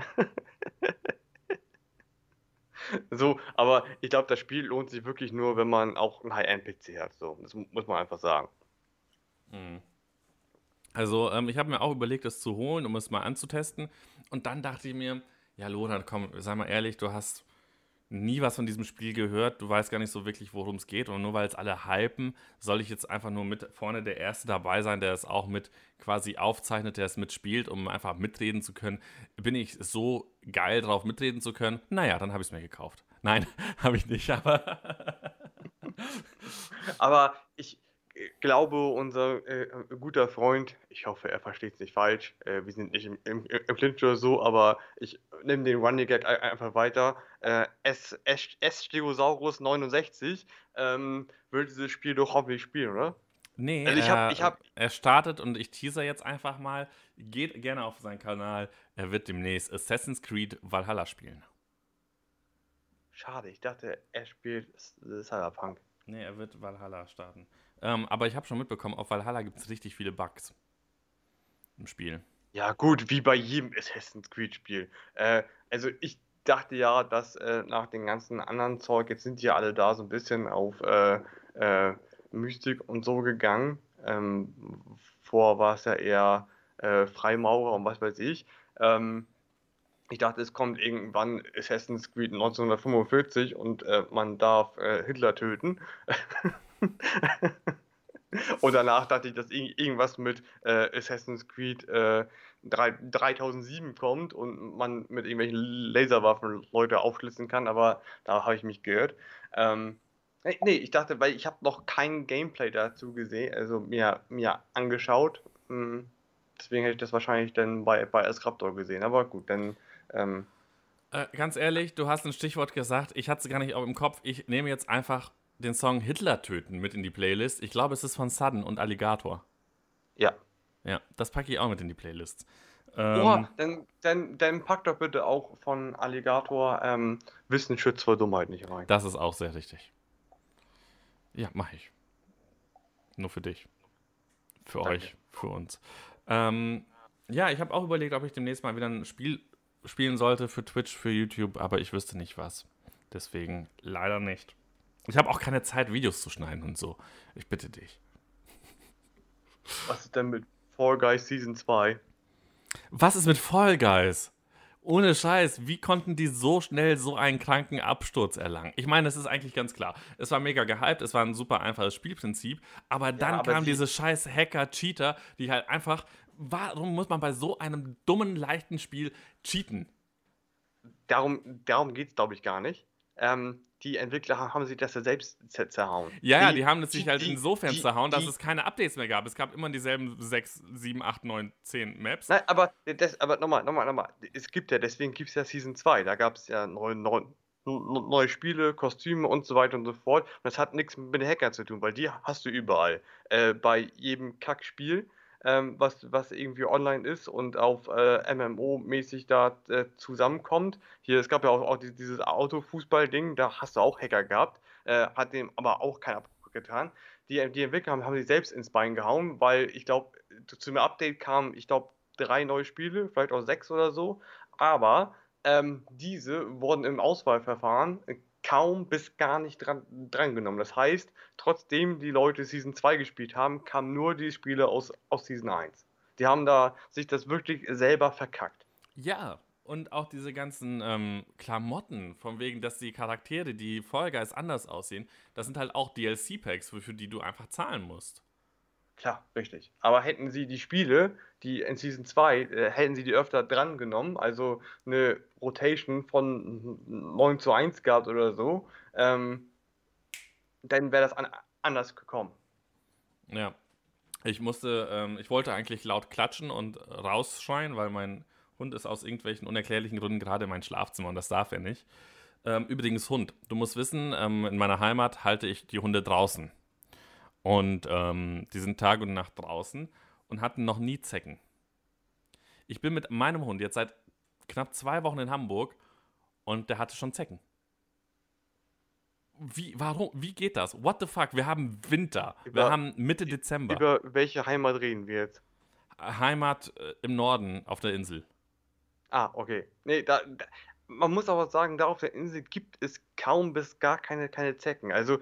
Speaker 1: so, aber ich glaube, das Spiel lohnt sich wirklich nur, wenn man auch einen High-End-PC hat. So, das muss man einfach sagen.
Speaker 2: Hm. Also, ähm, ich habe mir auch überlegt, das zu holen, um es mal anzutesten. Und dann dachte ich mir, ja, Lothar, komm, sei mal ehrlich, du hast nie was von diesem Spiel gehört, du weißt gar nicht so wirklich, worum es geht. Und nur weil es alle hypen, soll ich jetzt einfach nur mit vorne der Erste dabei sein, der es auch mit quasi aufzeichnet, der es mitspielt, um einfach mitreden zu können. Bin ich so geil drauf, mitreden zu können? Naja, dann habe ich es mir gekauft. Nein, habe ich nicht, aber.
Speaker 1: aber ich, glaube, unser äh, guter Freund, ich hoffe, er versteht es nicht falsch, äh, wir sind nicht im, im, im Clinch oder so, aber ich nehme den Running Gag einfach weiter. Äh, S, S, S Stegosaurus 69 ähm, wird dieses Spiel doch hoffentlich spielen, oder?
Speaker 2: Nee, also ich hab, ich hab, er startet und ich teaser jetzt einfach mal. Geht gerne auf seinen Kanal. Er wird demnächst Assassin's Creed Valhalla spielen.
Speaker 1: Schade, ich dachte, er spielt Cyberpunk.
Speaker 2: Nee, er wird Valhalla starten. Ähm, aber ich habe schon mitbekommen, auf Valhalla gibt es richtig viele Bugs im Spiel.
Speaker 1: Ja, gut, wie bei jedem Assassin's Creed-Spiel. Äh, also ich dachte ja, dass äh, nach den ganzen anderen Zeug, jetzt sind die ja alle da so ein bisschen auf äh, äh Mystik und so gegangen. Ähm, vor war es ja eher äh, Freimaurer und was weiß ich. Ähm, ich dachte, es kommt irgendwann Assassin's Creed 1945 und äh, man darf Hitler töten. Und danach dachte ich, dass irgendwas mit äh, Assassin's Creed äh, 3, 3007 kommt und man mit irgendwelchen Laserwaffen Leute aufschlitzen kann, aber da habe ich mich gehört. Ähm, nee, ich dachte, weil ich habe noch kein Gameplay dazu gesehen, also mir, mir angeschaut. Hm, deswegen hätte ich das wahrscheinlich dann bei, bei Escraptor gesehen. Aber gut, dann. Ähm,
Speaker 2: äh, ganz ehrlich, du hast ein Stichwort gesagt, ich hatte es gar nicht auch im Kopf. Ich nehme jetzt einfach den Song Hitler töten mit in die Playlist. Ich glaube, es ist von Sudden und Alligator.
Speaker 1: Ja.
Speaker 2: Ja, das packe ich auch mit in die Playlist.
Speaker 1: Ähm, Boah, dann, dann, dann pack doch bitte auch von Alligator ähm, Wissen schützt vor Dummheit nicht rein.
Speaker 2: Das ist auch sehr richtig. Ja, mache ich. Nur für dich. Für Danke. euch, für uns. Ähm, ja, ich habe auch überlegt, ob ich demnächst mal wieder ein Spiel spielen sollte für Twitch, für YouTube, aber ich wüsste nicht was. Deswegen leider nicht. Ich habe auch keine Zeit, Videos zu schneiden und so. Ich bitte dich.
Speaker 1: Was ist denn mit Fall Guys Season 2?
Speaker 2: Was ist mit Fall Guys? Ohne Scheiß, wie konnten die so schnell so einen kranken Absturz erlangen? Ich meine, es ist eigentlich ganz klar. Es war mega gehypt, es war ein super einfaches Spielprinzip, aber dann ja, aber kamen diese scheiß Hacker-Cheater, die halt einfach. Warum muss man bei so einem dummen, leichten Spiel cheaten?
Speaker 1: Darum, darum geht es, glaube ich, gar nicht. Ähm, die Entwickler haben sich das ja selbst zerhauen.
Speaker 2: Ja, ja, die, haben es sich halt die, insofern die, zerhauen, dass es keine Updates mehr gab. Es gab immer dieselben 6, 7, 8, 9, 10 Maps.
Speaker 1: Nein, aber, das, aber nochmal, nochmal, nochmal. Es gibt ja, deswegen gibt es ja Season 2. Da gab es ja neue, neue, neue Spiele, Kostüme und so weiter und so fort. Und das hat nichts mit den Hackern zu tun, weil die hast du überall. Äh, bei jedem Kackspiel ähm, was, was irgendwie online ist und auf äh, MMO-mäßig da äh, zusammenkommt. Hier, es gab ja auch, auch dieses Autofußball-Ding, da hast du auch Hacker gehabt, äh, hat dem aber auch keiner getan. Die, die Entwickler haben, haben sich selbst ins Bein gehauen, weil ich glaube, zu einem Update kamen, ich glaube, drei neue Spiele, vielleicht auch sechs oder so, aber ähm, diese wurden im Auswahlverfahren kaum bis gar nicht dran, dran genommen. Das heißt, trotzdem die Leute Season 2 gespielt haben, kamen nur die Spiele aus, aus Season 1. Die haben da sich das wirklich selber verkackt.
Speaker 2: Ja, und auch diese ganzen ähm, Klamotten, von wegen, dass die Charaktere, die Fall Guys anders aussehen, das sind halt auch DLC-Packs, für die du einfach zahlen musst.
Speaker 1: Klar, richtig. Aber hätten sie die Spiele, die in Season 2, äh, hätten sie die öfter dran genommen, also eine Rotation von 9 zu 1 gehabt oder so, ähm, dann wäre das an anders gekommen.
Speaker 2: Ja. Ich musste, ähm, ich wollte eigentlich laut klatschen und rausschreien, weil mein Hund ist aus irgendwelchen unerklärlichen Gründen gerade in mein Schlafzimmer und das darf er nicht. Ähm, übrigens Hund. Du musst wissen, ähm, in meiner Heimat halte ich die Hunde draußen. Und ähm, die sind Tag und Nacht draußen und hatten noch nie Zecken. Ich bin mit meinem Hund jetzt seit knapp zwei Wochen in Hamburg und der hatte schon Zecken. Wie, warum, wie geht das? What the fuck? Wir haben Winter. Über, wir haben Mitte Dezember.
Speaker 1: Über welche Heimat reden wir jetzt?
Speaker 2: Heimat äh, im Norden auf der Insel.
Speaker 1: Ah, okay. Nee, da, da, man muss aber sagen, da auf der Insel gibt es kaum bis gar keine, keine Zecken. Also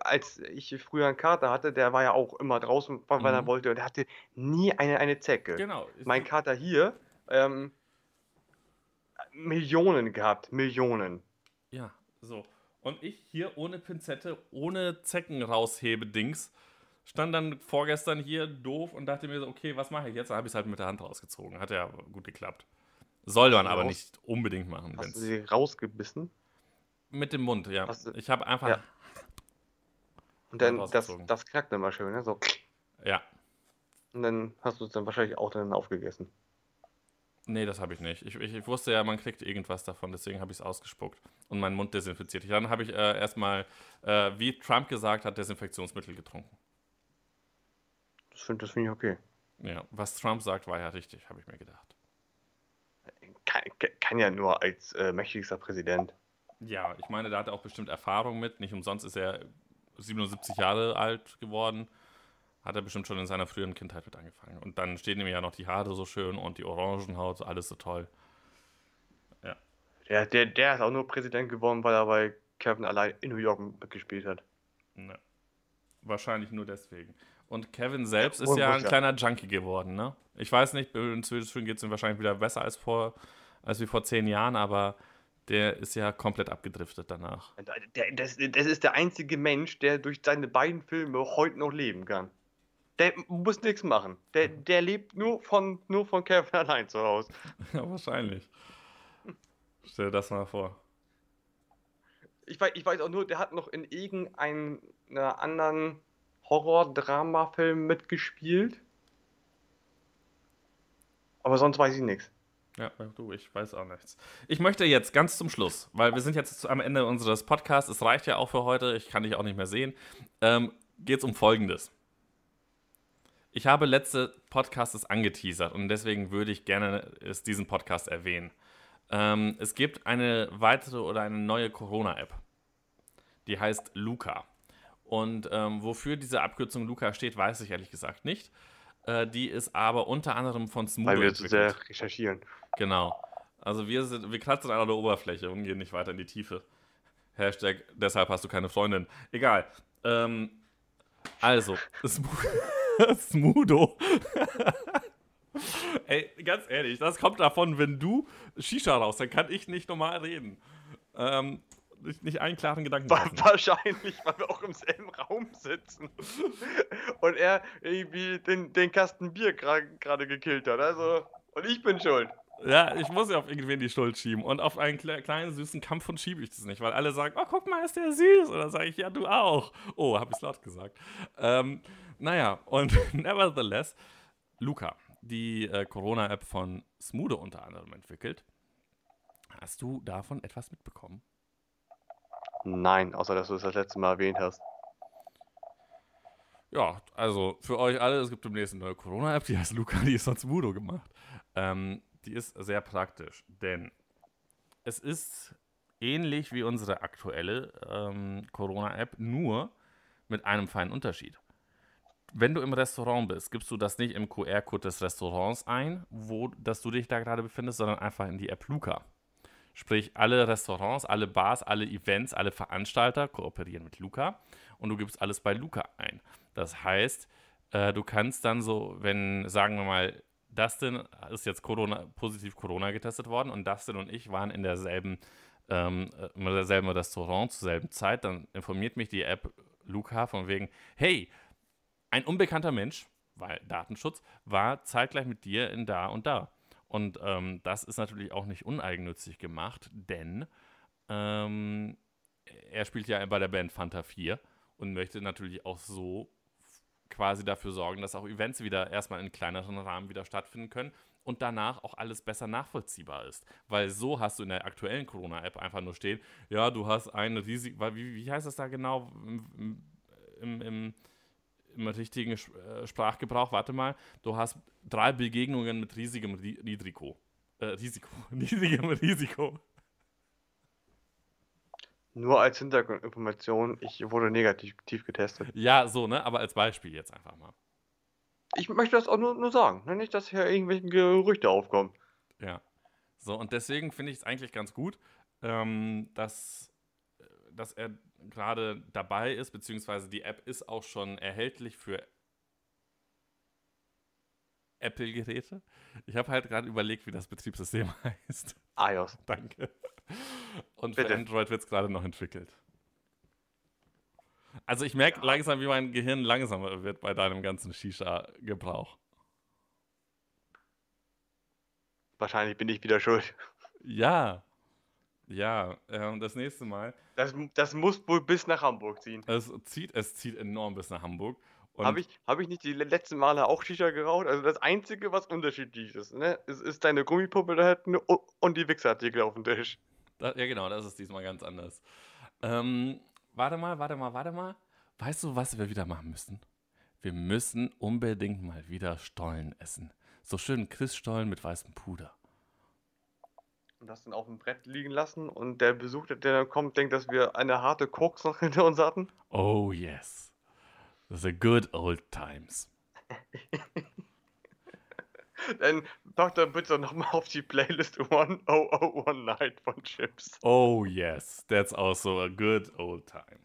Speaker 1: als ich früher einen Kater hatte, der war ja auch immer draußen, weil mhm. er wollte, und er hatte nie eine, eine Zecke.
Speaker 2: Genau.
Speaker 1: Mein Kater hier, ähm, Millionen gehabt, Millionen.
Speaker 2: Ja, so. Und ich hier ohne Pinzette, ohne Zecken raushebe Dings, stand dann vorgestern hier doof und dachte mir so, okay, was mache ich jetzt? Dann habe ich es halt mit der Hand rausgezogen. Hat ja gut geklappt. Soll man aber nicht unbedingt machen.
Speaker 1: Hast du sie rausgebissen?
Speaker 2: Mit dem Mund, ja. Ich habe einfach ja.
Speaker 1: Und dann, das, das knackt immer schön, ne? So.
Speaker 2: Ja.
Speaker 1: Und dann hast du es dann wahrscheinlich auch dann aufgegessen.
Speaker 2: Nee, das habe ich nicht. Ich, ich, ich, wusste ja, man kriegt irgendwas davon, deswegen habe ich es ausgespuckt und meinen Mund desinfiziert. Dann habe ich äh, erstmal, äh, wie Trump gesagt hat, Desinfektionsmittel getrunken.
Speaker 1: Das finde find ich okay.
Speaker 2: Ja, was Trump sagt, war ja richtig, habe ich mir gedacht.
Speaker 1: Kann, kann ja nur als äh, mächtigster Präsident.
Speaker 2: Ja, ich meine, da hat er auch bestimmt Erfahrung mit. Nicht umsonst ist er 77 Jahre alt geworden. Hat er bestimmt schon in seiner früheren Kindheit mit angefangen. Und dann stehen ihm ja noch die Haare so schön und die Orangenhaut, alles so toll.
Speaker 1: Ja. Der, der, der ist auch nur Präsident geworden, weil er bei Kevin allein in New York gespielt hat.
Speaker 2: Ja. Wahrscheinlich nur deswegen. Und Kevin selbst ist ja ein kleiner Junkie geworden, ne? Ich weiß nicht, inzwischen geht es ihm wahrscheinlich wieder besser als vor, als wie vor zehn Jahren, aber der ist ja komplett abgedriftet danach.
Speaker 1: Der, das, das ist der einzige Mensch, der durch seine beiden Filme heute noch leben kann. Der muss nichts machen. Der, der lebt nur von, nur von Kevin allein zu Hause.
Speaker 2: Ja, wahrscheinlich. Stell dir das mal vor.
Speaker 1: Ich weiß, ich weiß auch nur, der hat noch in irgendeinem anderen Horror-Drama-Film mitgespielt. Aber sonst weiß ich nichts.
Speaker 2: Ja, du, ich weiß auch nichts. Ich möchte jetzt ganz zum Schluss, weil wir sind jetzt am Ende unseres Podcasts, es reicht ja auch für heute, ich kann dich auch nicht mehr sehen, ähm, geht es um Folgendes. Ich habe letzte Podcasts angeteasert und deswegen würde ich gerne es diesen Podcast erwähnen. Ähm, es gibt eine weitere oder eine neue Corona-App. Die heißt Luca. Und ähm, wofür diese Abkürzung Luca steht, weiß ich ehrlich gesagt nicht. Äh, die ist aber unter anderem von
Speaker 1: Smooth Weil wir zu sehr recherchieren.
Speaker 2: Genau. Also wir, sind, wir kratzen an der Oberfläche und gehen nicht weiter in die Tiefe. Hashtag, deshalb hast du keine Freundin. Egal. Ähm, also, Smudo. Ey, ganz ehrlich, das kommt davon, wenn du Shisha raus, dann kann ich nicht normal reden. Ähm, nicht, nicht einen klaren Gedanken.
Speaker 1: Wahrscheinlich, weil wir auch im selben Raum sitzen. Und er irgendwie den, den Kasten Bier gra- gerade gekillt hat. Also, und ich bin schuld.
Speaker 2: Ja, ich muss ja auf irgendwen die Schuld schieben. Und auf einen kle kleinen süßen Kampfhund schiebe ich das nicht, weil alle sagen, oh, guck mal, ist der süß. Und dann sage ich, ja, du auch. Oh, habe ich laut gesagt. Ähm, naja, und nevertheless, Luca, die äh, Corona-App von Smudo unter anderem entwickelt. Hast du davon etwas mitbekommen?
Speaker 1: Nein, außer dass du es das letzte Mal erwähnt hast.
Speaker 2: Ja, also für euch alle, es gibt demnächst eine neue Corona-App, die heißt Luca, die ist von Smudo gemacht. Ähm, die ist sehr praktisch, denn es ist ähnlich wie unsere aktuelle ähm, Corona-App, nur mit einem feinen Unterschied. Wenn du im Restaurant bist, gibst du das nicht im QR-Code des Restaurants ein, wo dass du dich da gerade befindest, sondern einfach in die App Luca. Sprich, alle Restaurants, alle Bars, alle Events, alle Veranstalter kooperieren mit Luca und du gibst alles bei Luca ein. Das heißt, äh, du kannst dann so, wenn, sagen wir mal, Dustin ist jetzt Corona, positiv Corona getestet worden und Dustin und ich waren in derselben, ähm, äh, in derselben Restaurant zur selben Zeit, dann informiert mich die App Luca von wegen, hey, ein unbekannter Mensch, weil Datenschutz, war zeitgleich mit dir in da und da. Und ähm, das ist natürlich auch nicht uneigennützig gemacht, denn ähm, er spielt ja bei der Band Fanta 4 und möchte natürlich auch so quasi dafür sorgen, dass auch Events wieder erstmal in kleineren Rahmen wieder stattfinden können und danach auch alles besser nachvollziehbar ist. Weil so hast du in der aktuellen Corona-App einfach nur stehen, ja, du hast ein riesig, weil wie, wie heißt das da genau im, im, im, im richtigen äh, Sprachgebrauch? Warte mal, du hast drei Begegnungen mit riesigem Ri Risiko. Äh, Risiko. Riesigem Risiko.
Speaker 1: Nur als Hintergrundinformation, ich wurde negativ getestet.
Speaker 2: Ja, so, ne? Aber als Beispiel jetzt einfach mal.
Speaker 1: Ich möchte das auch nur, nur sagen, ne? nicht, dass hier irgendwelche Gerüchte aufkommen.
Speaker 2: Ja. So, und deswegen finde ich es eigentlich ganz gut, ähm, dass, äh, dass er gerade dabei ist, beziehungsweise die App ist auch schon erhältlich für Apple-Geräte. Ich habe halt gerade überlegt, wie das Betriebssystem heißt.
Speaker 1: iOS.
Speaker 2: Danke. Und für
Speaker 1: Bitte.
Speaker 2: Android wird es gerade noch entwickelt. Also ich merke langsam, wie mein Gehirn langsamer wird bei deinem ganzen Shisha-Gebrauch.
Speaker 1: Wahrscheinlich bin ich wieder schuld.
Speaker 2: Ja. Ja, ähm, das nächste Mal.
Speaker 1: Das, das muss wohl bis nach Hamburg ziehen.
Speaker 2: Es zieht, es zieht enorm bis nach Hamburg.
Speaker 1: Habe ich, hab ich nicht die le- letzten Male auch Shisha geraucht? Also das Einzige, was unterschiedlich ist, ne? ist, ist deine Gummipuppe da hinten und, und die Wichsartikel auf dem Tisch.
Speaker 2: Da, ja, genau, das ist diesmal ganz anders. Ähm, warte mal, warte mal, warte mal. Weißt du, was wir wieder machen müssen? Wir müssen unbedingt mal wieder Stollen essen. So schön Christstollen mit weißem Puder.
Speaker 1: Und das dann auf dem Brett liegen lassen und der Besuch, der dann kommt, denkt, dass wir eine harte Koks noch hinter uns hatten.
Speaker 2: Oh yes. The good old times.
Speaker 1: Dann pack dann bitte nochmal auf die Playlist 1001 Night von Chips.
Speaker 2: Oh yes, that's also a good old time.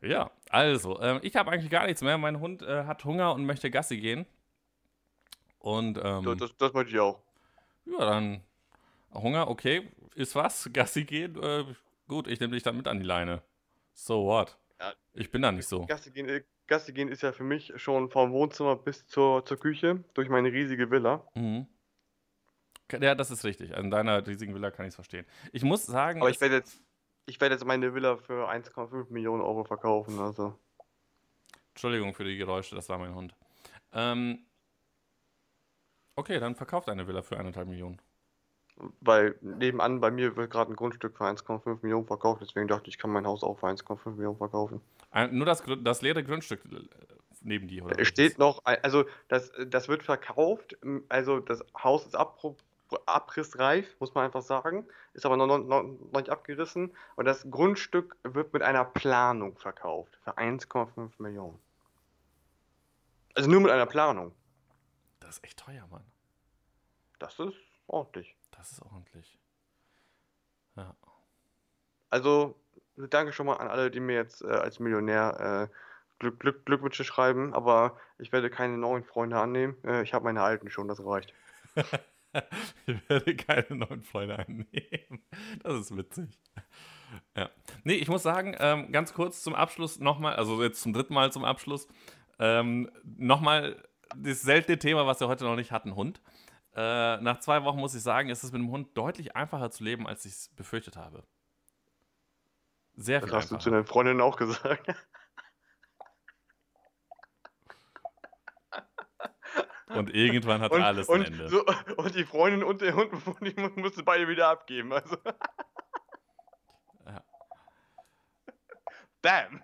Speaker 2: Ja, also, ähm, ich habe eigentlich gar nichts mehr. Mein Hund äh, hat Hunger und möchte Gassi gehen. Und ähm,
Speaker 1: Das, das, das möchte ich auch.
Speaker 2: Ja, dann Hunger, okay, ist was, Gassi gehen, äh, gut, ich nehme dich dann mit an die Leine. So what?
Speaker 1: Ja.
Speaker 2: Ich bin da nicht so.
Speaker 1: Gassi gehen, äh, Gassi gehen ist ja für mich schon vom Wohnzimmer bis zur, zur Küche durch meine riesige Villa.
Speaker 2: Mhm. Ja, das ist richtig. An deiner riesigen Villa kann ich es verstehen. Ich muss sagen,
Speaker 1: Aber ich werde jetzt, ich werde jetzt meine Villa für 1,5 Millionen Euro verkaufen. Also
Speaker 2: Entschuldigung für die Geräusche, das war mein Hund. Ähm, okay, dann verkauft eine Villa für eineinhalb Millionen.
Speaker 1: Weil nebenan bei mir wird gerade ein Grundstück für 1,5 Millionen verkauft, deswegen dachte ich, ich kann mein Haus auch für 1,5 Millionen verkaufen.
Speaker 2: Nur das, das leere Grundstück äh, neben dir, oder?
Speaker 1: Es steht noch, also das, das wird verkauft, also das Haus ist abru- abrissreif, muss man einfach sagen, ist aber noch, noch noch nicht abgerissen und das Grundstück wird mit einer Planung verkauft für 1,5 Millionen. Also nur mit einer Planung.
Speaker 2: Das ist echt teuer, Mann.
Speaker 1: Das ist ordentlich.
Speaker 2: Das ist ordentlich. Ja.
Speaker 1: Also danke schon mal an alle, die mir jetzt äh, als Millionär äh, Glück, Glück, Glückwünsche schreiben, aber ich werde keine neuen Freunde annehmen. Äh, ich habe meine alten schon, das reicht.
Speaker 2: ich werde keine neuen Freunde annehmen. Das ist witzig. Ja. Nee, ich muss sagen, ähm, ganz kurz zum Abschluss nochmal, also jetzt zum dritten Mal zum Abschluss, ähm, nochmal das seltene Thema, was wir heute noch nicht hatten, Hund. Äh, nach zwei Wochen muss ich sagen, ist es mit dem Hund deutlich einfacher zu leben, als ich es befürchtet habe.
Speaker 1: Sehr viel Das hast einfacher. du zu deinen Freundinnen auch gesagt.
Speaker 2: Und irgendwann hat und, alles
Speaker 1: ein
Speaker 2: Ende.
Speaker 1: So, und die Freundin und der Hund, die musste beide wieder abgeben. Also. Ja.
Speaker 2: Bam!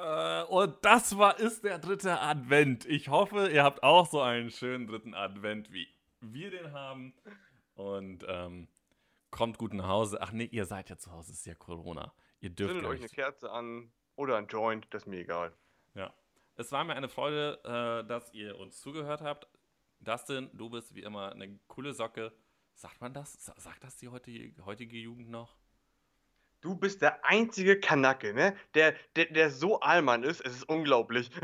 Speaker 2: Äh, und das war ist der dritte Advent. Ich hoffe, ihr habt auch so einen schönen dritten Advent, wie wir den haben. Und ähm, kommt gut nach Hause. Ach nee, ihr seid ja zu Hause, es ist ja Corona. Ihr dürft
Speaker 1: Zündet euch eine Kerze an oder ein Joint, das ist mir egal.
Speaker 2: Ja. Es war mir eine Freude, äh, dass ihr uns zugehört habt. Dustin, du bist wie immer eine coole Socke. Sagt man das? Sagt das die heutige, heutige Jugend noch?
Speaker 1: Du bist der einzige Kanacke, ne? Der, der, der so Allmann ist, es ist unglaublich.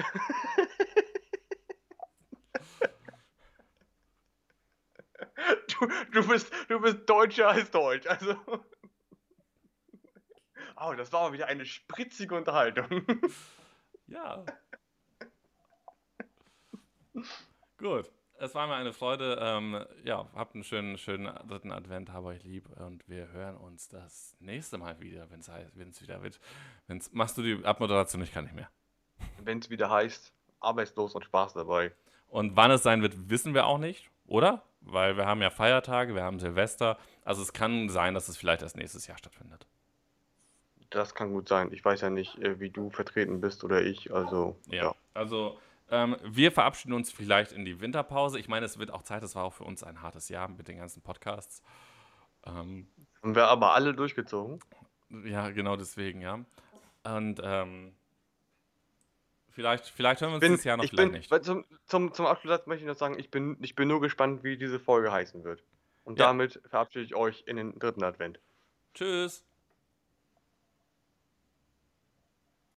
Speaker 1: du, du, bist, du bist deutscher als Deutsch, also. Oh, das war mal wieder eine spritzige Unterhaltung.
Speaker 2: ja. Gut. Es war mir eine Freude. Ähm, ja, habt einen schönen, schönen dritten Advent, habe euch lieb und wir hören uns das nächste Mal wieder, wenn es wieder wird. Wenn's, machst du die Abmoderation? Ich kann nicht mehr.
Speaker 1: Wenn es wieder heißt, arbeitslos und Spaß dabei.
Speaker 2: Und wann es sein wird, wissen wir auch nicht, oder? Weil wir haben ja Feiertage, wir haben Silvester. Also es kann sein, dass es vielleicht erst nächstes Jahr stattfindet.
Speaker 1: Das kann gut sein. Ich weiß ja nicht, äh, wie du vertreten bist oder ich. Also
Speaker 2: ja. ja. Also ähm, wir verabschieden uns vielleicht in die Winterpause. Ich meine, es wird auch Zeit, das war auch für uns ein hartes Jahr mit den ganzen Podcasts.
Speaker 1: Ähm, Haben wir aber alle durchgezogen?
Speaker 2: Ja, genau deswegen, ja. Und ähm, vielleicht, vielleicht hören wir uns
Speaker 1: bin,
Speaker 2: dieses Jahr noch
Speaker 1: ich bin, nicht. Zum, zum, zum Abschluss möchte ich noch sagen, ich bin, ich bin nur gespannt, wie diese Folge heißen wird. Und ja. damit verabschiede ich euch in den dritten Advent.
Speaker 2: Tschüss.